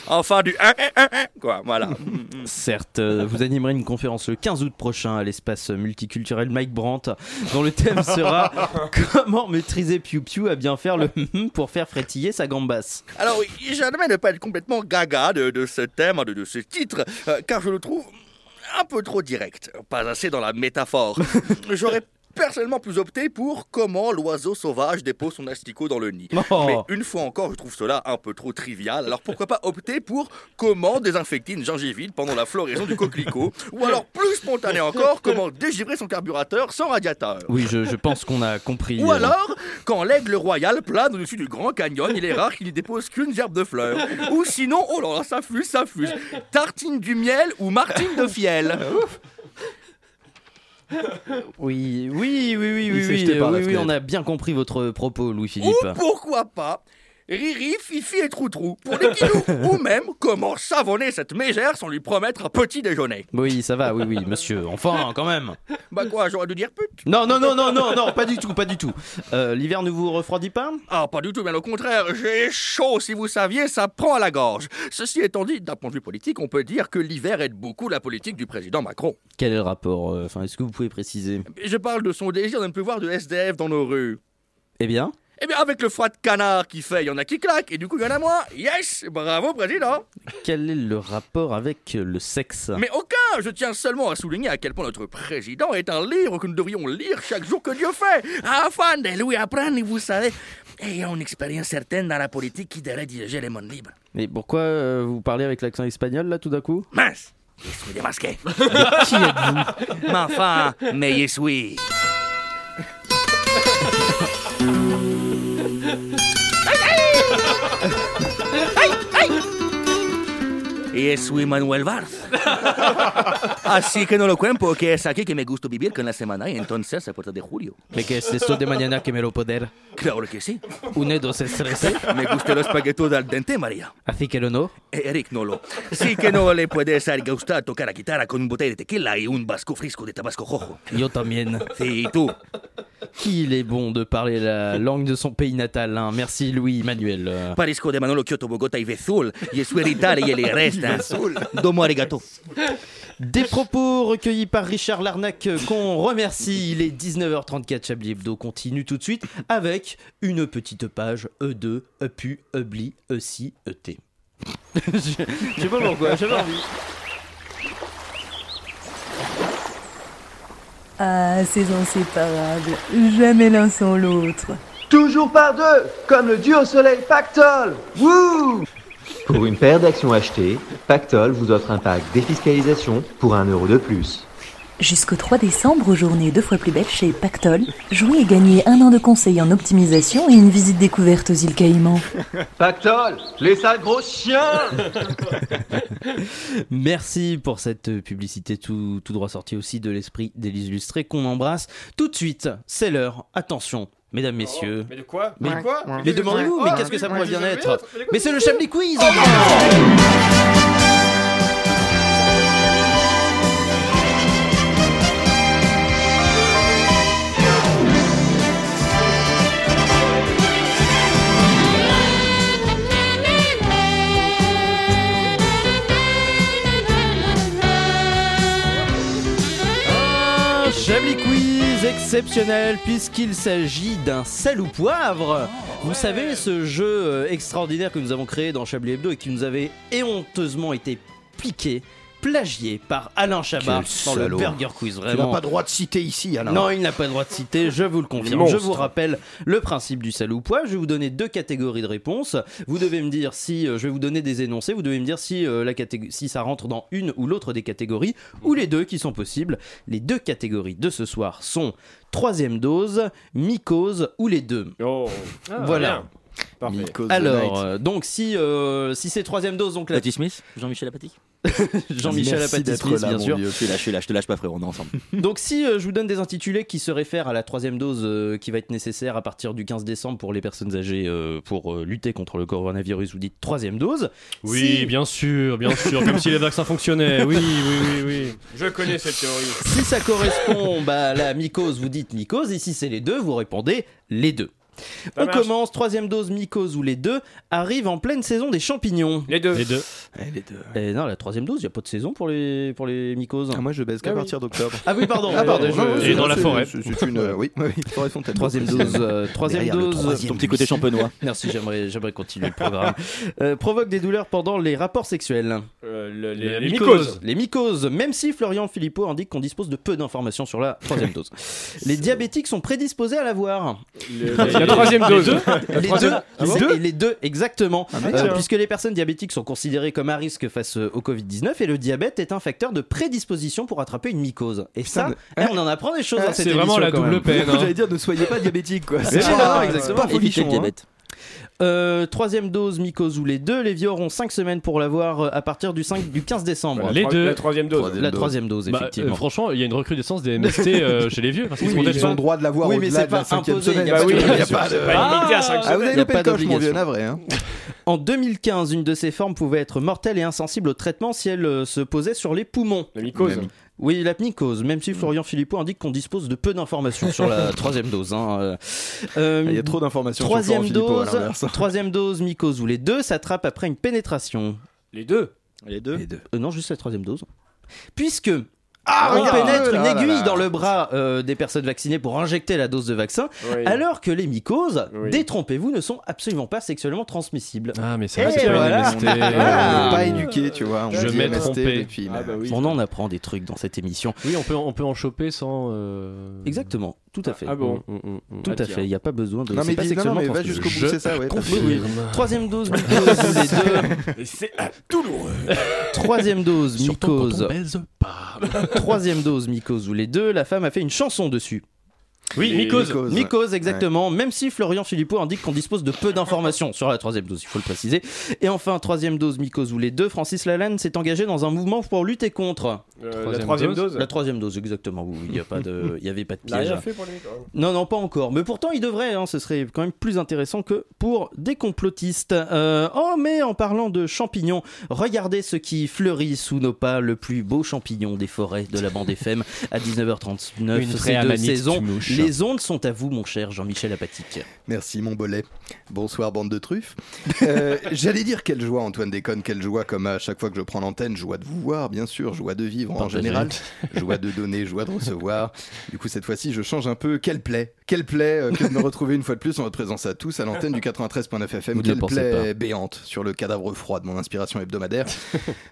Enfin, du 1, 1, 1, quoi, voilà. Certes, euh, vous animerez une conférence le 15 août prochain à l'espace multiculturel Mike Brandt, dont le thème sera Comment maîtriser Piu Piu à bien faire le pour faire frétiller sa gambasse. Alors oui, j'admets ne pas être complètement gaga de, de ce thème, de, de ce titre, euh, car je le trouve un peu trop direct, pas assez dans la métaphore. J'aurais personnellement plus opté pour comment l'oiseau sauvage dépose son asticot dans le nid. Oh. Mais une fois encore, je trouve cela un peu trop trivial, alors pourquoi pas opter pour comment désinfecter une gingivite pendant la floraison du coquelicot, ou alors plus spontané encore, comment dégivrer son carburateur sans radiateur. Oui, je, je pense qu'on a compris. Ou euh, alors, quand l'aigle royal plane au-dessus du Grand Canyon, il est rare qu'il y dépose qu'une gerbe de fleurs. Ou sinon, oh là là, ça fuse, ça fuse. Tartine du miel ou Martine de fiel. Oui, oui, oui, oui, oui, oui, oui, oui, on a bien compris votre propos, Louis-Philippe. Ou pourquoi pas Riri, Fifi et Troutrou pour les kilous. ou même comment savonner cette mégère sans lui promettre un petit déjeuner. Oui, ça va, oui, oui, monsieur. Enfin, quand même. Bah quoi, j'aurais dû dire pute Non, non, non, non, non, non, pas du tout, pas du tout. Euh, L'hiver ne vous refroidit pas? Ah, pas du tout, bien au contraire, j'ai chaud, si vous saviez, ça prend à la gorge. Ceci étant dit, d'un point de vue politique, on peut dire que l'hiver aide beaucoup la politique du président Macron. Quel est le rapport euh, Enfin, est-ce que vous pouvez préciser? Je parle de son désir de ne plus voir de SDF dans nos rues. Eh bien? Eh bien, avec le froid de canard qui fait, il y en a qui claquent, et du coup, il y en a moins. Yes Bravo, président. Quel est le rapport avec le sexe? Mais aucun. Je tiens seulement à souligner à quel point notre président est un livre que nous devrions lire chaque jour que Dieu fait, afin de lui apprendre, vous savez, ayant une expérience certaine dans la politique qui devrait diriger les mondes libres. Mais pourquoi euh, vous parlez avec l'accent espagnol là tout d'un coup? Mince. Je suis démasqué. Qui êtes-vous? Mais enfin, mais je suis... Y soy Manuel Valls. Así que no lo cuento porque es aquí que me gusta vivir con la semana y entonces a puerta de julio. ¿Me que es esto de mañana que me lo poder? Claro que sí. ¿Une dos estrese? Me gusta los spaghettos al dente, María. Así que lo no. Eh, Eric, no lo. Sí que no le puedes gustar tocar la guitarra con un botella de tequila y un vasco frisco de tabasco rojo. Yo también. Sí, ¿y tú? Qu'il est bon de parler la langue de son pays natal. hein. Merci Louis Manuel. Parisco de Manolo, Kyoto, Bogotá y Vezul. Y su y el resta. Domo arigato. Des propos recueillis par Richard Larnac euh, qu'on remercie. Il est 19h34. Chablis Hebdo continue tout de suite avec une petite page E E2, EPU, EBLI, ECI, ET. je, je sais pas pourquoi, j'avais envie. Ah, ces inséparables, jamais l'un sans l'autre. Toujours par deux, comme le au soleil Pactol Wouh Pour une paire d'actions achetées, Pactol vous offre un pack défiscalisation pour un euro de plus. Jusqu'au 3 décembre, aux journées deux fois plus belles chez Pactol, jouez et gagnez un an de conseil en optimisation et une visite découverte aux îles Caïmans. Pactol, les sales gros chiens Merci pour cette publicité tout, tout droit sortie aussi de l'esprit des illustrés qu'on embrasse. Tout de suite, c'est l'heure. Attention, mesdames, messieurs. Mais de quoi Mais, quoi mais demandez-vous, mais Ah, qu'est-ce que ça pourrait bien être Mais c'est le Chablis Quiz exceptionnel puisqu'il s'agit d'un sel ou poivre. Vous savez, ce jeu euh, extraordinaire que nous avons créé dans Chablis Hebdo et qui nous avait éhonteusement été piqué, plagié par Alain Chabat Quel dans le salaud. Burger Quiz. Tu Vraiment. n'as pas droit de citer ici, Alain. Non, il n'a pas le droit de citer, je vous le confirme. Monstre. Je vous rappelle le principe du ou poivre. Je vais vous donner deux catégories de réponses. Vous devez me dire si, euh, je vais vous donner des énoncés, vous devez me dire si, euh, la catég- si ça rentre dans une ou l'autre des catégories, ou les deux qui sont possibles. Les deux catégories de ce soir sont troisième dose, mycose ou les deux. voilà. Parfait. Alors, euh, donc si, euh, si c'est troisième dose, donc la... Patty Smith Jean-Michel Apathy Jean-Michel là, bien sûr. vieux. Je suis là, je suis là, je te lâche pas frérot, on est ensemble. Donc si euh, je vous donne des intitulés qui se réfèrent à la troisième dose euh, qui va être nécessaire à partir du 15 décembre pour les personnes âgées euh, pour euh, lutter contre le coronavirus, vous dites troisième dose. Oui, Si- bien sûr, bien sûr, comme si les vaccins fonctionnaient. Oui, oui, oui, oui. Je connais cette théorie. Si ça correspond bah, à la mycose, vous dites mycose, et si c'est les deux, vous répondez les deux. Ça On marche. commence, troisième dose mycose ou les deux, arrive en pleine saison des champignons. Les deux. Les deux. les deux. Et non, la troisième dose, il n'y a pas de saison pour les, pour les mycoses. moi je baise qu'à Ah oui. partir d'octobre. Ah oui, pardon. Ah, pardon. je- Et dans la c'est- forêt. C'est c'est une. euh, oui, oui, forêt Fontainebleau. Troisième dose, euh, troisième Derrière le dose. troisième Ton petit côté champenois. Merci, j'aimerais, j'aimerais continuer le programme. Euh, provoque des douleurs pendant les rapports sexuels. Euh, le- Les- les, les mycoses. Les mycoses, même si Florian Philippot indique qu'on dispose de peu d'informations sur la troisième dose. Les diabétiques sont prédisposés à l'avoir. Le- Les troisième- bon les deux, et les deux, exactement. Ah, Euh, puisque les personnes diabétiques sont considérées comme à risque face euh, au Covid-19 et le diabète est un facteur de prédisposition pour attraper une mycose. Et ça, eh, on en apprend des choses Ah, dans cette c'est vraiment émission, la double peine. hein. J'allais dire ne soyez pas diabétique quoi. C'est pas- ça, c'est exactement. Pas Euh, troisième dose mycose ou les deux, les vieux auront 5 semaines pour l'avoir euh, à partir du, 5, du 15 décembre. Les deux. La troisième dose. Troisième La dose. troisième dose, Bah, effectivement. euh, franchement, il y a une recrudescence des MST euh, chez les vieux. Parce qu'ils Oui, ils ont le droit de l'avoir Oui, mais au-delà de la cinquième semaine. il y a Bah oui, a pas de- pas limité à 5 Ah, vous avez Y a loupé pas le coche, mon d'obligation. vieux, navré. Hein. En 2015, une de ces formes pouvait être mortelle et insensible au traitement si elle euh, se posait sur les poumons. La mycose. Oui, la mycose, même si Florian Philippot indique qu'on dispose de peu d'informations sur la troisième dose. hein, euh. Euh, Il y a trop d'informations sur troisième Florent Philippot, à troisième dose mycose ou les deux s'attrape après une pénétration. Les deux. Les deux. Euh, non, juste la troisième dose. Puisque Ah, on pénètre une là, aiguille là. dans le bras euh, des personnes vaccinées pour injecter la dose de vaccin, Oui. alors que les mycoses, Oui. détrompez-vous, ne sont absolument pas sexuellement transmissibles. Ah, mais vrai, c'est pas voilà. une MST. On Ah. n'est pas éduqué, tu vois. On Je m'ai trompé. depuis, Ah bah oui. On en apprend des trucs dans cette émission. Oui, on peut, on peut en choper sans. euh, Exactement, tout à fait. Ah bon. Mm, mm, mm. Tout Ah, à fait, il n'y a pas besoin de. Non, mais pas dis- non, sexuellement mais va transmissible. jusqu'au bout, c'est ça, ouais. fait. Troisième dose mycose les deux. C'est ah, douloureux. Troisième dose Surtout quand mycose. on baise pas. Troisième dose mycose ou les deux. La femme a fait une chanson dessus. Oui, mycose. mycose. Mycose, exactement. Même si Florian Philippot indique qu'on dispose de peu d'informations sur la troisième dose, il faut le préciser. Et enfin, troisième dose mycose ou les deux. Francis Lalanne s'est engagé dans un mouvement pour lutter contre. Euh, la Troisième dose. dose. La troisième dose, exactement. Il n'y a pas de, il y avait pas de Il a piège. rien fait pour les. Non, non, pas encore. Mais pourtant, il devrait. hein, ce serait quand même plus intéressant que pour des complotistes. Euh, oh, mais en parlant de champignons, regardez ce qui fleurit sous nos pas, le plus beau champignon des forêts de la bande FM à 19h39. Une de mouche. Les ondes sont à vous, mon cher Jean-Michel Apatique. Merci mon bolet. Bonsoir bande de truffes. Euh, J'allais dire quelle joie Antoine déconne, quelle joie comme à chaque fois que je prends l'antenne, joie de vous voir bien sûr, joie de vivre en général, joie de donner, joie de recevoir. Du coup cette fois-ci je change un peu, quelle plaît, quelle plaît euh, que de me retrouver une fois de plus en votre présence à tous à l'antenne du 93.9 FM, quelle plaie béante sur le cadavre froid de mon inspiration hebdomadaire.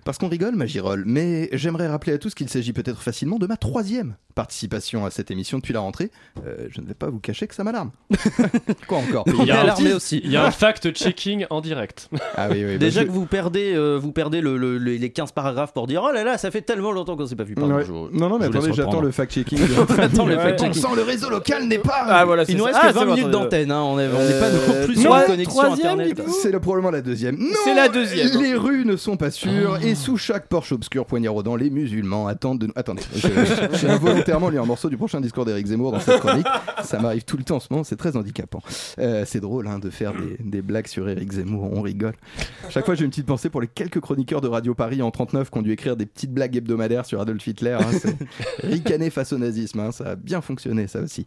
Parce qu'on rigole ma girole, mais j'aimerais rappeler à tous qu'il s'agit peut-être facilement de ma troisième participation à cette émission depuis la rentrée. Euh, je ne vais pas vous cacher que ça m'alarme. Quoi encore Il y, a un aussi. il y a un fact-checking en direct. Ah oui, oui, bah, Déjà je- que vous perdez, euh, vous perdez le- le- le- les 15 paragraphes pour dire Oh là là, ça fait tellement longtemps qu'on s'est pas vu. Pardon, Ouais. je- non, non, mais attendez, j'attends le fact-checking. Attends le fact-checking. On sent le réseau local n'est pas. Ah voilà, Il nous reste Ah, que 20 c'est bon, minutes attendez. d'antenne, hein, on est, on n'est pas non Euh, plus sur ouais, connexion internet. du coup. C'est le probablement la deuxième. Non, C'est la deuxième. Les rues ne sont pas sûres et sous chaque porche obscur poignardant, les musulmans attendent de. Attendez, je- j'ai involontairement lu un morceau du prochain discours d'Éric Zemmour dans cette chronique. Ça m'arrive tout le temps en ce moment, c'est très handicapant. Euh, c'est drôle hein, de faire des, des blagues sur Eric Zemmour, on rigole. Chaque fois, j'ai une petite pensée pour les quelques chroniqueurs de Radio Paris en 39 qui ont dû écrire des petites blagues hebdomadaires sur Adolf Hitler. hein. Ricaner face au nazisme, hein. ça a bien fonctionné, ça aussi.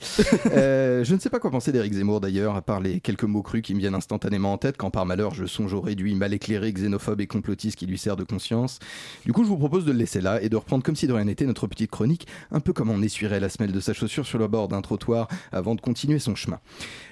Euh, je ne sais pas quoi penser d'Eric Zemmour d'ailleurs, à part les quelques mots crus qui me viennent instantanément en tête quand par malheur je songe au réduit mal éclairé, xénophobe et complotiste qui lui sert de conscience. Du coup, je vous propose de le laisser là et de reprendre comme si de rien n'était notre petite chronique, un peu comme on essuierait la semelle de sa chaussure sur le bord d'un trottoir avant de continuer son chemin.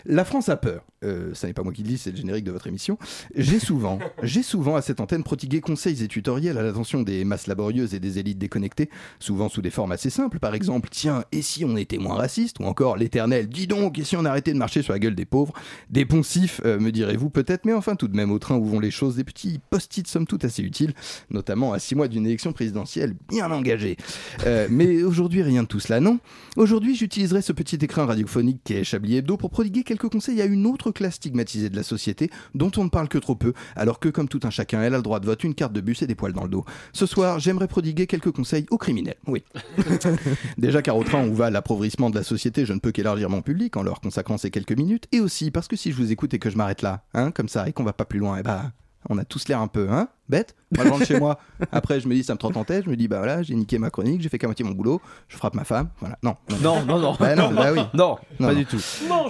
La France a peur. Euh, ça n'est pas moi qui le dis, c'est le générique de votre émission. J'ai souvent, j'ai souvent à cette antenne prodigué conseils et tutoriels à l'attention des masses laborieuses et des élites déconnectées, souvent sous des formes assez simples. Par exemple, tiens, et si on était moins raciste? Ou encore l'éternel, dis donc, et si on arrêtait de marcher sur la gueule des pauvres? Des poncifs, euh, me direz-vous peut-être, mais enfin tout de même au train où vont les choses, des petits post-it somme toute assez utiles, notamment à six mois d'une élection présidentielle bien engagée. Euh, mais aujourd'hui, rien de tout cela, non. Aujourd'hui, j'utiliserai ce petit écran radiophonique qui est Chablis Hebdo pour prodiguer quelques conseils à une autre classe stigmatisée de la société dont on ne parle que trop peu, alors que, comme tout un chacun, elle a le droit de vote, une carte de bus et des poils dans le dos. Ce soir, j'aimerais prodiguer quelques conseils aux criminels. Oui. Déjà car au train où va l'appauvrissement de la société, je ne peux qu'élargir mon public en leur consacrant ces quelques minutes, et aussi parce que si je vous écoute et que je m'arrête là, hein, comme ça, et qu'on va pas plus loin, et bah, on a tous l'air un peu, hein, bête. Moi, je rentre chez moi. Après, je me dis, ça me trotte en tête. Je me dis, bah voilà, j'ai niqué ma chronique, j'ai fait qu'à moitié mon boulot. Je frappe ma femme. Voilà. Non. Non, non, non. Bah non, bah oui. Non, pas du tout.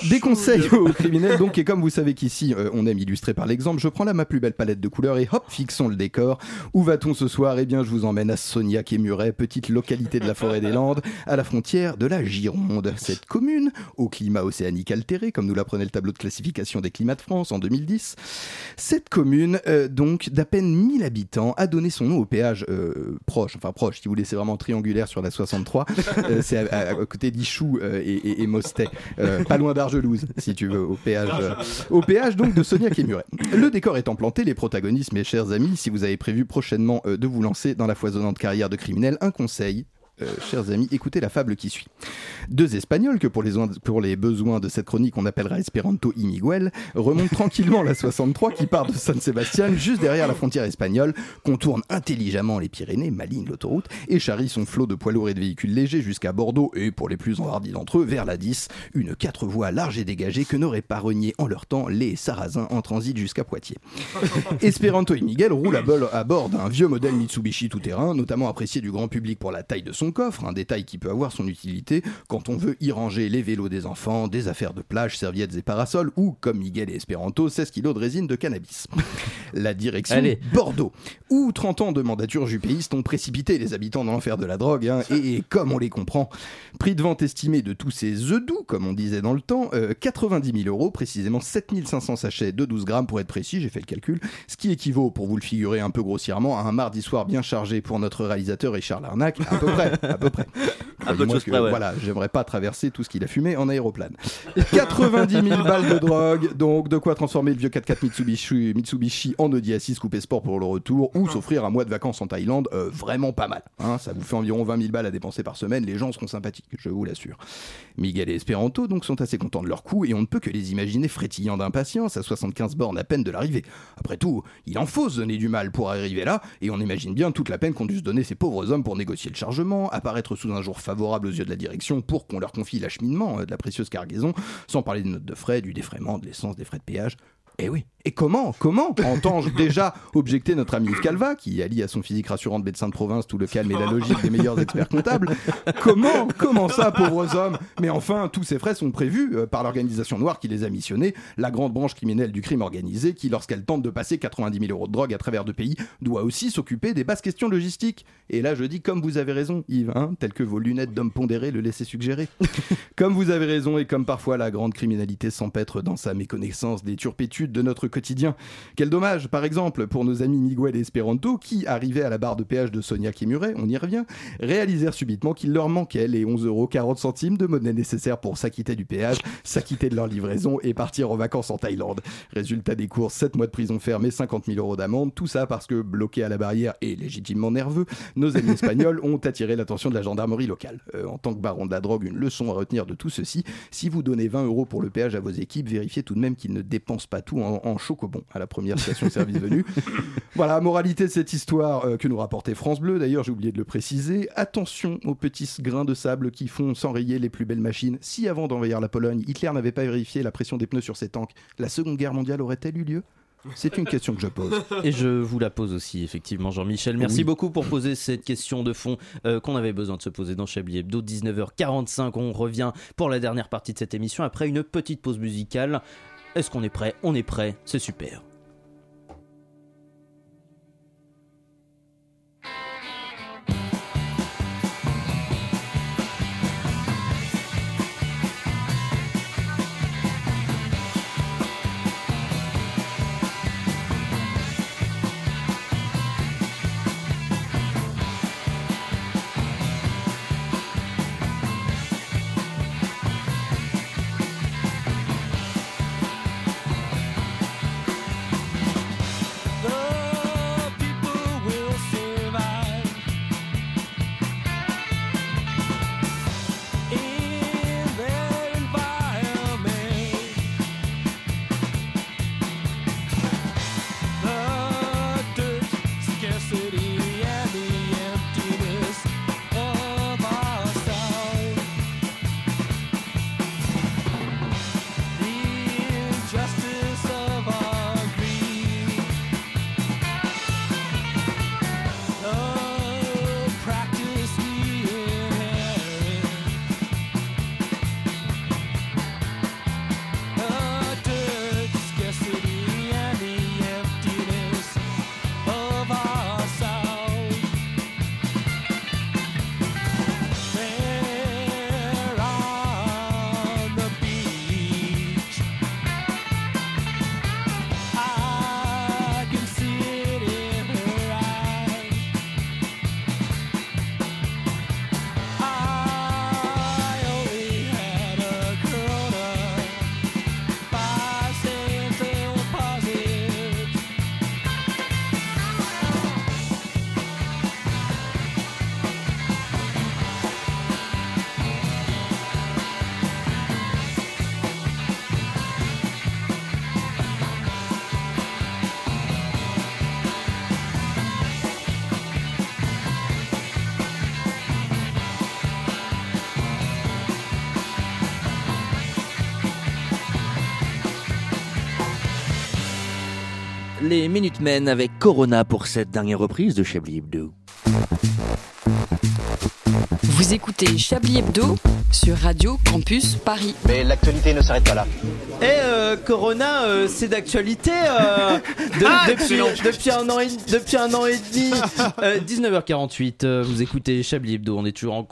Des conseils aux criminels, donc, et comme vous savez qu'ici, euh, on aime illustrer par l'exemple, je prends là ma plus belle palette de couleurs et hop, fixons le décor. Où va-t-on ce soir? Eh bien, je vous emmène à Sognac et Muret, petite localité de la forêt des Landes, à la frontière de la Gironde. Cette commune, au climat océanique altéré, comme nous l'apprenait le tableau de classification des climats de France en 2010, cette commune, euh, donc, d'à peine 1000 habitants, a donné son nom au péage euh, proche, enfin proche, si vous voulez, c'est vraiment triangulaire sur la 63. Euh, c'est à, à- à côté d'Ichou euh, et, et- et Mostet, pas loin d'Argelouse, si tu veux, au péage, au péage donc de Sognac et Muret. Le décor étant planté, les protagonistes, mes chers amis, si vous avez prévu prochainement de vous lancer dans la foisonnante carrière de criminel, un conseil. Euh, chers amis, écoutez la fable qui suit. Deux Espagnols, que pour les, besoins de cette chronique on appellera Esperanto y Miguel, remontent tranquillement la 63 qui part de San Sebastian juste derrière la frontière espagnole, contourne intelligemment les Pyrénées, maligne l'autoroute, et charrie son flot de poids lourds et de véhicules légers jusqu'à Bordeaux et, pour les plus enhardis d'entre eux, vers la 10, une quatre voies large et dégagée que n'auraient pas renié en leur temps les Sarrasins en transit jusqu'à Poitiers. Esperanto y Miguel à bord d'un vieux modèle Mitsubishi tout-terrain, notamment apprécié du grand public pour la taille de son coffre, un détail qui peut avoir son utilité quand on veut y ranger les vélos des enfants, des affaires de plage, serviettes et parasols, ou, comme Miguel et Esperanto, 16 kilos de résine de cannabis. La direction Allez. Bordeaux, où 30 ans de mandature jupéiste ont précipité les habitants dans l'enfer de la drogue, hein, et, et comme on les comprend, prix de vente estimé de tous ces œufs doux, comme on disait dans le temps, euh, 90 000 euros, précisément 7500 sachets de 12 grammes pour être précis, j'ai fait le calcul, ce qui équivaut, pour vous le figurer un peu grossièrement, à un mardi soir bien chargé pour notre réalisateur Richard Larnac, à peu près, à peu près. Un peu de Croyez-moi choses que, près, ouais. Voilà, j'aimerais pas traverser tout ce qu'il a fumé en aéroplane. 90 000 balles de drogue, donc de quoi transformer le vieux 4x4 Mitsubishi, Mitsubishi en Audi A6 coupé sport pour le retour ou s'offrir un mois de vacances en Thaïlande, euh, vraiment pas mal. hein. ça vous fait environ 20 000 balles à dépenser par semaine, les gens seront sympathiques, je vous l'assure. Miguel et Esperanto donc sont assez contents de leur coup et on ne peut que les imaginer frétillant d'impatience à 75 bornes à peine de l'arrivée. Après tout, il en faut se donner du mal pour arriver là et on imagine bien toute la peine qu'ont dû se donner ces pauvres hommes pour négocier le chargement, apparaître sous un jour favorable aux yeux de la direction pour qu'on leur confie l'acheminement euh, de la précieuse cargaison, sans parler des notes de frais, du défraiement, de l'essence, des frais de péage. Eh oui. Et comment Comment entends-je déjà objecter notre ami Yves Calva, qui allie à son physique rassurant de médecin de province tout le calme et la logique des meilleurs experts comptables? Comment Comment ça, pauvres hommes? Mais enfin, tous ces frais sont prévus euh, par l'organisation noire qui les a missionnés, la grande branche criminelle du crime organisé, qui, lorsqu'elle tente de passer 90 000 euros de drogue à travers deux pays, doit aussi s'occuper des basses questions logistiques. Et là, je dis comme vous avez raison, Yves, hein, tel que vos lunettes d'homme pondéré le laissaient suggérer. Comme vous avez raison, et comme parfois la grande criminalité s'empêtre dans sa méconnaissance des de notre quotidien. Quel dommage, par exemple, pour nos amis Miguel et Esperanto, qui, arrivés à la barre de péage de Sonia et Muret, on y revient, réalisèrent subitement qu'il leur manquait les 11 euros 40 centimes de monnaie nécessaire pour s'acquitter du péage, s'acquitter de leur livraison et partir en vacances en Thaïlande. Résultat des courses, 7 mois de prison ferme et 50 000 euros d'amende, tout ça parce que, bloqués à la barrière et légitimement nerveux, nos amis espagnols ont attiré l'attention de la gendarmerie locale. Euh, en tant que baron de la drogue, une leçon à retenir de tout ceci, si vous donnez 20 euros pour le péage à vos équipes, vérifiez tout de même qu'ils ne dépensent pas tout coup en, en chocobon à la première station-service venue. Voilà, moralité de cette histoire euh, que nous rapportait France Bleu, d'ailleurs j'ai oublié de le préciser, attention aux petits grains de sable qui font s'enrayer les plus belles machines. Si avant d'envahir la Pologne, Hitler n'avait pas vérifié la pression des pneus sur ses tanks, la Seconde Guerre mondiale aurait-elle eu lieu? C'est une question que je pose. Et je vous la pose aussi, effectivement, Jean-Michel. Merci Oui. beaucoup pour poser cette question de fond euh, qu'on avait besoin de se poser dans Chablis Hebdo. 19h45, on revient pour la dernière partie de cette émission après une petite pause musicale. Est-ce qu'on est prêt? On est prêt, c'est super. Les Minutemen avec Corona pour cette dernière reprise de Chablis Hebdo. Vous écoutez Chablis Hebdo sur Radio Campus Paris. Mais l'actualité ne s'arrête pas là. Et euh, Corona, euh, c'est d'actualité euh, de- Ah, depuis, excellent. depuis, un an et, depuis un an et demi. Euh, 19h48, euh, vous écoutez Chablis Hebdo. On est toujours en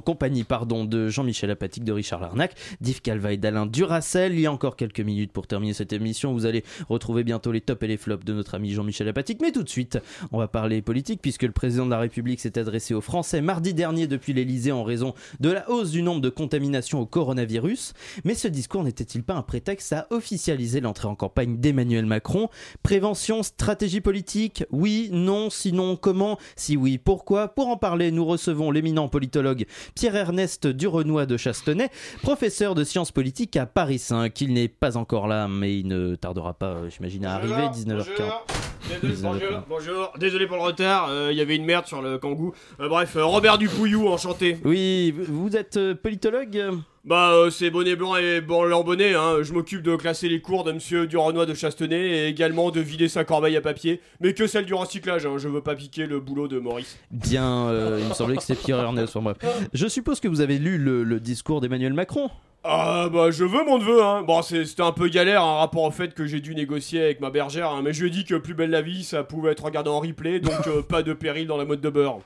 compagnie pardon, de Jean-Michel Apatique, de Richard Larnac, d'Yves Calva et d'Alain Duracel. Il y a encore quelques minutes pour terminer cette émission. Vous allez retrouver bientôt les tops et les flops de notre ami Jean-Michel Apatique. Mais tout de suite, on va parler politique puisque le président de la République s'est adressé aux Français mardi dernier depuis l'Elysée en raison de la hausse du nombre de contaminations au coronavirus. Mais ce discours n'était-il pas un prétexte à officialiser l'entrée en campagne d'Emmanuel Macron Prévention, stratégie politique Oui, non, sinon comment Si oui, pourquoi? Pour en parler, nous recevons l'éminent politologue Pierre-Ernest Durenois de Chastenay, professeur de sciences politiques à Paris 5. Il n'est pas encore là, mais il ne tardera pas, j'imagine, à arriver, 19h40. Désolé, bonjour, bonjour, désolé pour le retard, euh, il y avait une merde sur le kangou. Euh, bref, euh, Robert Dupouillou, enchanté. Oui, vous êtes politologue Bah, c'est bonnet blanc et blanc bonnet, hein. Je m'occupe de classer les cours de monsieur Durenois de Chastenay et également de vider sa corbeille à papier, mais que celle du recyclage, hein. Je veux pas piquer le boulot de Maurice. Bien, il me semblait que c'était Pierre-Ernest. Enfin, bref. Je suppose que vous avez lu le, le discours d'Emmanuel Macron? Ah bah je veux mon neveu hein. Bon c'est- c'était un peu galère un rapport au fait que j'ai dû négocier avec ma bergère hein, mais je lui ai dit que plus belle la vie ça pouvait être regardé en replay donc euh, pas de péril dans la mode de beurre.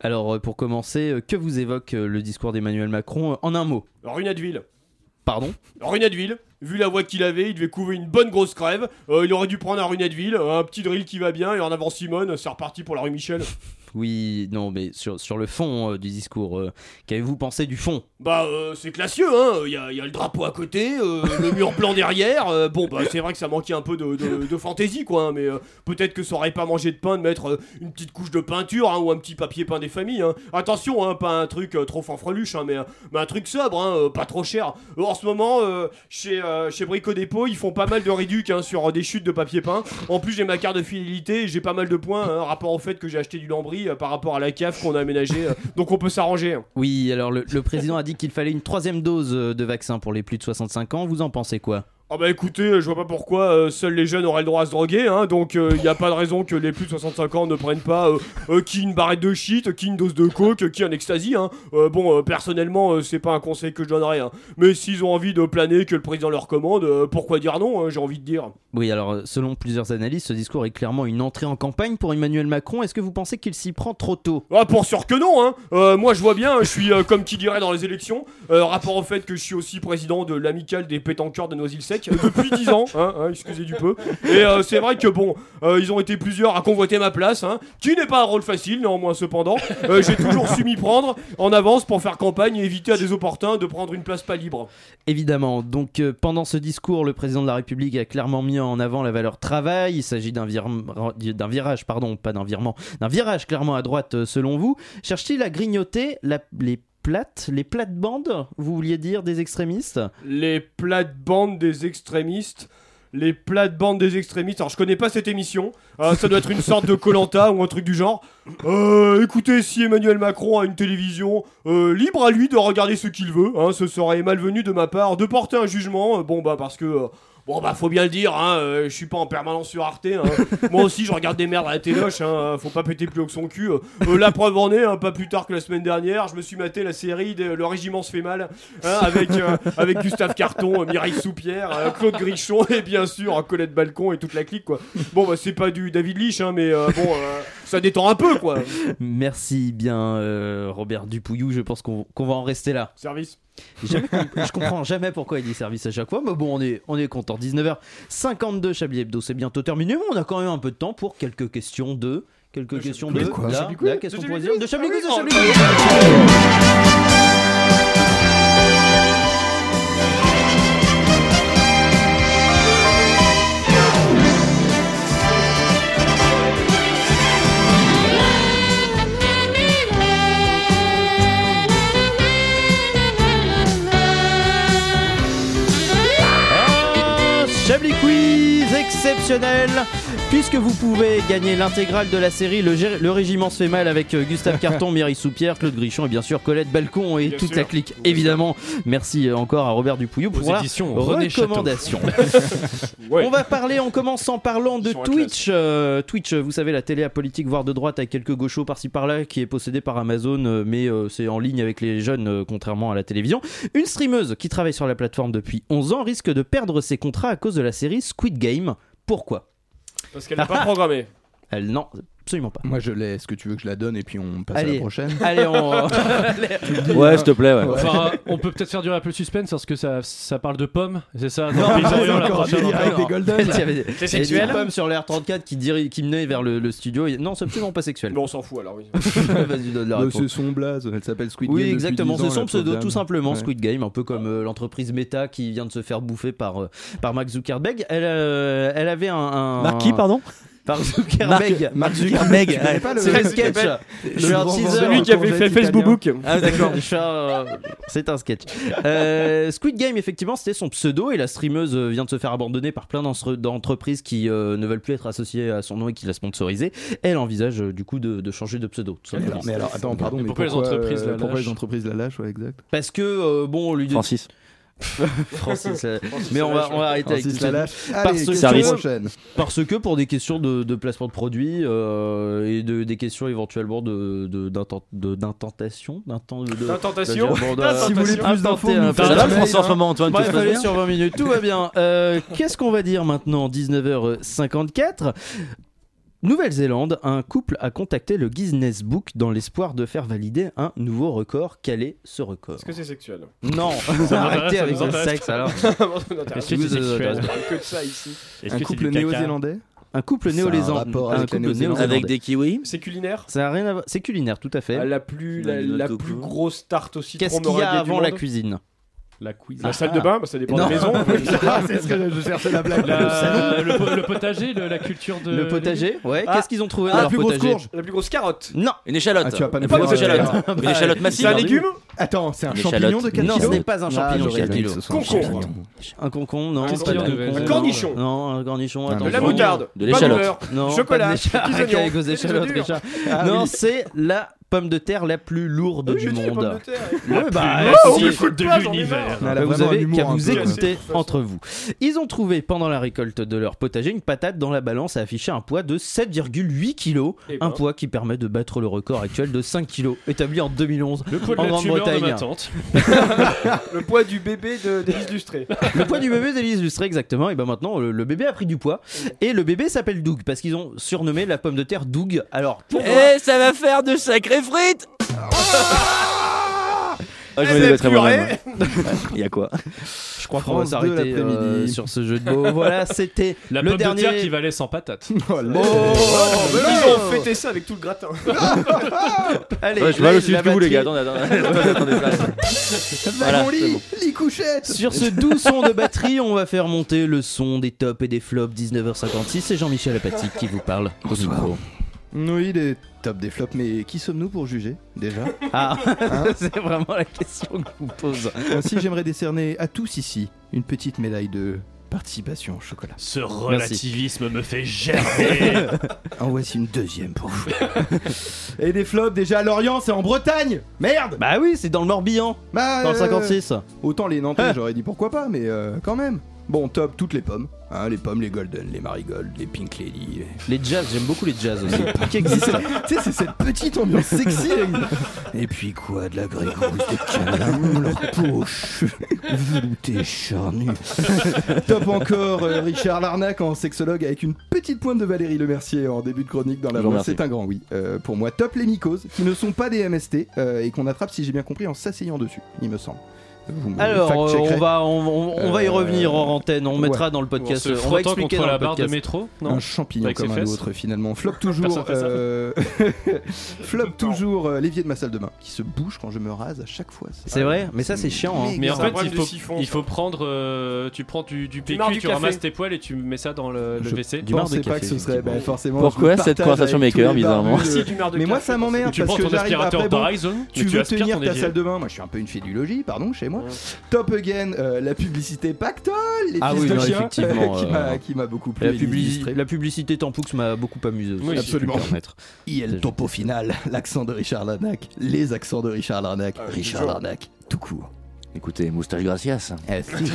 Alors, euh, pour commencer, euh, que vous évoque le discours d'Emmanuel Macron en un mot? Runadville. Pardon? Runadville, vu la voix qu'il avait, il devait couver une bonne grosse crève. Euh, il aurait dû prendre un Runadville, un petit drill qui va bien et en avant Simone, c'est reparti pour la rue Michel. Oui, non, mais sur, le fond euh, du discours, euh, qu'avez-vous pensé du fond? Bah, euh, c'est classieux, hein. Il y a, le drapeau à côté, le mur blanc derrière. bon, bah, c'est vrai que ça manquait un peu de, fantaisie, quoi. hein, mais peut-être que ça aurait pas mangé de pain de mettre une petite couche de peinture hein, ou un petit papier peint des familles. hein. Attention, hein, pas un truc trop fanfreluche, mais, mais un truc sobre, pas trop cher. En ce moment, chez, chez Brico Dépôt, ils font pas mal de réduc sur des chutes de papier peint. En plus, j'ai ma carte de fidélité j'ai pas mal de points, rapport au fait que j'ai acheté du lambris euh, par rapport à la cave qu'on a aménagée. euh, donc on peut s'arranger. hein. Oui, alors le, président a dit qu'il fallait une troisième dose euh, de vaccin pour les plus de 65 ans. Vous en pensez quoi? Ah bah écoutez, euh, je vois pas pourquoi euh, seuls les jeunes auraient le droit à se droguer, hein, donc il n'y a pas de raison que les plus de 65 ans ne prennent pas euh, euh, qui une barrette de shit, qui une dose de coke, qui un ecstasy. Hein. Euh, bon, euh, personnellement, euh, c'est pas un conseil que je donnerais, hein. mais s'ils ont envie de planer que le président leur commande, euh, pourquoi dire non, hein, j'ai envie de dire. Oui, alors euh, selon plusieurs analystes, ce discours est clairement une entrée en campagne pour Emmanuel Macron. Est-ce que vous pensez qu'il s'y prend trop tôt? Ah, pour sûr que non, hein. Euh, moi je vois bien, je suis euh, comme qui dirait dans les élections, euh, rapport au fait que je suis aussi président de l'amicale des pétanqueurs de Noisy-le-Sec depuis 10 ans, hein, hein, excusez du peu. Et euh, c'est vrai que bon, euh, ils ont été plusieurs à convoiter ma place, hein, qui n'est pas un rôle facile néanmoins cependant. Euh, J'ai toujours su m'y prendre en avance pour faire campagne et éviter à des opportuns de prendre une place pas libre. Évidemment. Donc pendant ce discours, le président de la République a clairement mis en avant la valeur travail. Il s'agit d'un vir- virage, pardon, pas d'un virement, d'un virage clairement à droite selon vous. Cherche-t-il à grignoter la- les les plates-bandes, vous vouliez dire, des extrémistes? Les plates-bandes des extrémistes. Les plates-bandes des extrémistes. Alors, je connais pas cette émission. Euh, ça doit être une sorte de Colanta ou un truc du genre. Euh, écoutez, si Emmanuel Macron a une télévision, euh, libre à lui de regarder ce qu'il veut. Hein, ce serait malvenu de ma part de porter un jugement. Bon, bah, parce que. Bon bah faut bien le dire, hein, euh, je suis pas en permanence sur Arte. hein. Moi aussi je regarde des merdes à la téloche, hein, faut pas péter plus haut que son cul. Euh, la preuve en est, hein, pas plus tard que la semaine dernière, je me suis maté la série de Le Régiment se fait mal, hein, avec, euh, avec Gustave Carton, Mireille Soupière, euh, Claude Grichon et bien sûr Colette Balcon et toute la clique quoi. Bon bah c'est pas du David Lich, hein, mais bon ça détend un peu quoi. Merci bien, euh, Robert Dupouillou. Je pense qu'on va en rester là. Service. Jamais je comprends jamais pourquoi il dit service à chaque fois, mais bon, on est, on est content. 19h52, Chablis Hebdo, c'est bientôt terminé, mais on a quand même un peu de temps pour quelques questions de. Quelques questions de. quoi question De Chablis Quiz de Chablis Ah Quiz, de Chablis Quiz. Exceptionnel puisque vous pouvez gagner l'intégrale de la série Le, Régiment se fait mal avec euh, Gustave Carton, Mireille Soupière, Claude Grichon et bien sûr Colette Balcon et Bien toute sûr. la clique évidemment. Merci euh, encore à Robert Dupouillou pour la recommandation. Ouais. On va parler, on commence en parlant de Twitch. Euh, Twitch, vous savez, la télé à politique, voire de droite, avec quelques gauchos par-ci par-là, qui est possédée par Amazon, mais euh, c'est en ligne avec les jeunes, euh, contrairement à la télévision. Une streameuse qui travaille sur la plateforme depuis 11 ans risque de perdre ses contrats à cause de la série Squid Game. Pourquoi Parce qu'elle n'a pas programmé. Elle, non, absolument pas. Moi je l'ai, est-ce que tu veux que je la donne et puis on passe à la prochaine Allez, on. Ouais, s'il te plaît, ouais. Enfin, on peut peut-être faire durer un peu le suspense parce que ça, ça parle de pommes, c'est ça Non, dans le Pays pas Orient, la encore, prochaine il y a encore. des golden. C'est sexuel des pommes sur l'R34 qui, diri- qui menait vers le, le studio. et- Non, c'est absolument pas sexuel. Bon on s'en fout alors oui. Vas-y, donne la Bah, réponse. c'est son blaze, elle s'appelle Squid Game. Oui, depuis exactement, 10 c'est son pseudo, pauvre tout dame. simplement, Ouais. Squid Game, un peu comme euh, l'entreprise Meta qui vient de se faire bouffer par, euh, par Mark Zuckerberg. Elle, euh, elle avait un. un Marc qui, pardon? Par Zuckerberg. Mark- Mark Zuckerberg. C'est un sketch. Je un teaser. vendeur Celui qui avait fait Facebook. Ah d'accord. C'est un sketch. Euh, Squid Game, effectivement, c'était son pseudo et la streameuse euh, vient de se faire abandonner par plein d'entre- d'entreprises qui euh, ne veulent plus être associées à son nom et qui la sponsorisent. Elle envisage du coup de, changer de pseudo. Mais alors, attends, pardon, mais pourquoi les entreprises la pourquoi lâchent les entreprises la lâchent, ouais, exact. Parce que bon, on lui dit Francis. Francis, euh, mais on va, on va arrêter avec Francis tout ça. la lâche. Parce Allez, que-. Parce que pour des questions de, de placement de produits euh, et de, des questions éventuellement de, de, d'intent- de- d'intentation, d'intent- de- D'intentation. Si vous voulez plus d'infos, français en ce moment, Antoine, tout Bref, allez bien sur 20 minutes, tout va bien. Euh, Qu'est-ce qu'on va dire maintenant 19h54. Nouvelle-Zélande, un couple a contacté le Guinness Book dans l'espoir de faire valider un nouveau record. Quel est ce record? Est-ce que c'est sexuel? Non, arrêtez ça avec le sexe alors. Est-ce que c'est sexuel? On parle que de ça ici. Est-ce Un que c'est couple néo-zélandais? Un couple néo-zélandais. avec néo-zélandais. Avec des kiwis? C'est culinaire? Ça a rien à voir. C'est culinaire, tout à fait. Ah, La plus, la, plus grosse tarte au citron Qu'est-ce qu'il y a avant la cuisine? La cuisine. La salle de bain, bah, ça dépend Non. de la maison. Ah, c'est ce que je cherchais la blague. La- Le po- potager, le- la culture de. Le potager Ouais, Ah. qu'est-ce qu'ils ont trouvé Ah, dans la leur plus grosse potager courge. La plus grosse carotte. Non Une échalote. Ah, tu vas pas nous Une échalote. Ah, Une échalote massive. C'est un légume Attends, c'est un Une champignon échalote. de 4 Non, ce n'est pas un champignon Ah, de j'aurais 4 dit que kilos. Concombre. Un concombre, non. Qu'est-ce pas qu'il y a de de- concombre. Un cornichon. Non, un cornichon, Ah, De la moutarde. De pas l'échalote. beurre, Non, Chocolat. pas. Ah, non, c'est la pomme de terre la plus lourde Oui, du monde. de. Ouais, bah, Oh, si. de l'univers. Bah, vous avez qu'à un vous écouter entre vous. Ils ont trouvé pendant la récolte de leur potager une patate dont la balance a affiché un poids de 7,8 kg, Eh ben. un poids qui permet de battre le record actuel de 5 kg établi en 2011 Le poids de en Grande-Bretagne. Le poids du bébé de- d'Élise Lustré. Le poids du bébé d'Élise Lustré, exactement. Et ben maintenant, le, le bébé a pris du poids. Et le bébé s'appelle Doug parce qu'ils ont surnommé la pomme de terre Doug. Alors, Eh, ça va faire de frites Ah, je Eh, me c'est débattrai purée. moi-même. Il y a quoi Je crois qu'on va France 2 s'arrêter euh, sur ce jeu de mots. Voilà, c'était La le pomme dernier. de terre qui valait sans patate. Oh. Oh, mais ils ont fêté ça avec tout le gratin. Allez, Ouais, Je vais aussi la jusqu'au bout, les gars. Attendez, attendez. Voilà, lit, bon. lit couchette. Sur ce doux son de batterie, on va faire monter le son des tops et des flops 19h56. C'est Jean-Michel Apathy qui vous parle. au Oui, les top des flops, mais qui sommes-nous pour juger déjà Ah, Hein c'est vraiment la question que je vous pose. Ainsi, j'aimerais décerner à tous ici une petite médaille de participation au chocolat. Ce relativisme me fait gerber. En voici une deuxième pour vous. Et des flops, déjà à Lorient, c'est en Bretagne Merde Bah oui, c'est dans le Morbihan, Bah, dans le euh, 56. Autant les Nantais, j'aurais dit pourquoi pas, mais euh, quand même. Bon, top, toutes les pommes. Hein, les pommes, les golden, les marigolds, les pink lady. les- Les jazz, j'aime beaucoup les jazz aussi. qui existent. Tu sais, c'est cette petite ambiance sexy. Et puis quoi, de la grégousse, des câlins, leur peau veloutée, charnue. Top encore, euh, Richard Larnac en sexologue avec une petite pointe de Valérie Lemercier en début de chronique dans la. C'est un grand oui. Euh, pour moi, top les mycoses, qui ne sont pas des MST euh, et qu'on attrape, si j'ai bien compris, en s'asseyant dessus, il me semble. Vous me Alors, euh, on va, on, on- on va y Euh, revenir en antenne. On ouais. mettra dans le podcast. On va expliquer dans la le barre de podcast. métro? Non un champignon comme un autre finalement. Flop toujours. Euh, Flop toujours euh, l'évier de ma salle de bain qui se bouge quand je me rase à chaque fois. C'est vrai, mais ça c'est chiant. hein. Mais en fait, il de faut, siphon, il faut prendre. euh, tu prends du, du PQ, du tu café. ramasses tes poils et tu mets ça dans le, le Je WC. Du marc de pensais pas café, que ce serait bah, forcément. Pourquoi je cette conversation maker, bizarrement de- du de Mais moi ça m'emmerde Tu parce prends que ton j'arrive aspirateur après tu veux aspires tenir ta salle de bain, moi je suis un peu une fédulogie, pardon, chez moi. Top again, euh, la publicité Pactol, les Ah oui, de non, chien, effectivement, qui euh, m'a- qui m'a beaucoup plu. La, publicité Tampux m'a beaucoup amusé aussi. Oui, si absolument. Et le topo final, l'accent de Richard Larnac, les accents de Richard Larnac, Richard toujours. Larnac, tout court. Écoutez, moustache gracias. Eh, si.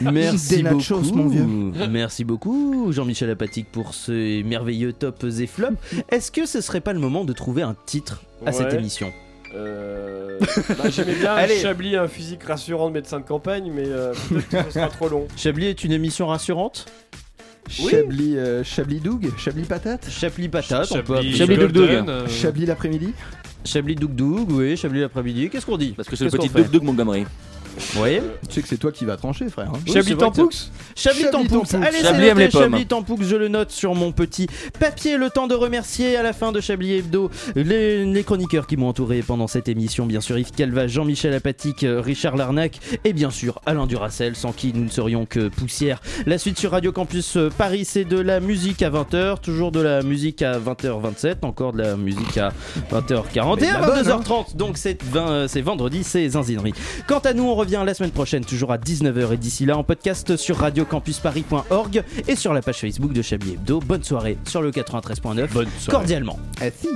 Merci beaucoup. mon vieux. Merci beaucoup, Jean-Michel Apathique, pour ces merveilleux tops et flops. Est-ce que ce serait pas le moment de trouver un titre à cette émission? Euh, bah, J'aimais bien Allez. Chablis, un physique rassurant de médecin de campagne, mais euh, peut-être que ce sera trop long. Chablis est une émission rassurante? Oui. Chablis, euh, Chablis Doug, Chablis Patate, Chablis patate, on peut appeler- Chablis Doug Doug. Euh, Chablis l'après-midi? Chablis Doug Doug, oui, Chablis l'après-midi. Qu'est-ce qu'on dit? Parce que c'est le Qu'est-ce petit qu'on fait? Doug Doug Montgomery. Vous voyez Tu sais que c'est toi qui vas trancher, frère. hein. Chablis c'est Tampux Chablis. Tampux. Allez, c'est Chablis aime noté, les pommes. Chablis Tampux, je le note sur mon petit papier. Le temps de remercier à la fin de Chablis Hebdo les, les chroniqueurs qui m'ont entouré pendant cette émission. Bien sûr, Yves Calva, Jean-Michel Apathique, euh, Richard Larnac et bien sûr Alain Duracel, sans qui nous ne serions que poussière. La suite sur Radio Campus euh, Paris, c'est de la musique à 20h, toujours de la musique à 20h27, encore de la musique à 20h40 Mais et de à la bonne, 22h30. Donc c'est 20, euh, c'est vendredi, c'est Zinzinerie. Quant à nous, on revient la semaine prochaine, toujours à 19h. Et d'ici là, en podcast sur radiocampusparis.org et sur la page Facebook de Chablis Hebdo. Bonne soirée sur le 93.9. Cordialement. Eh Merci.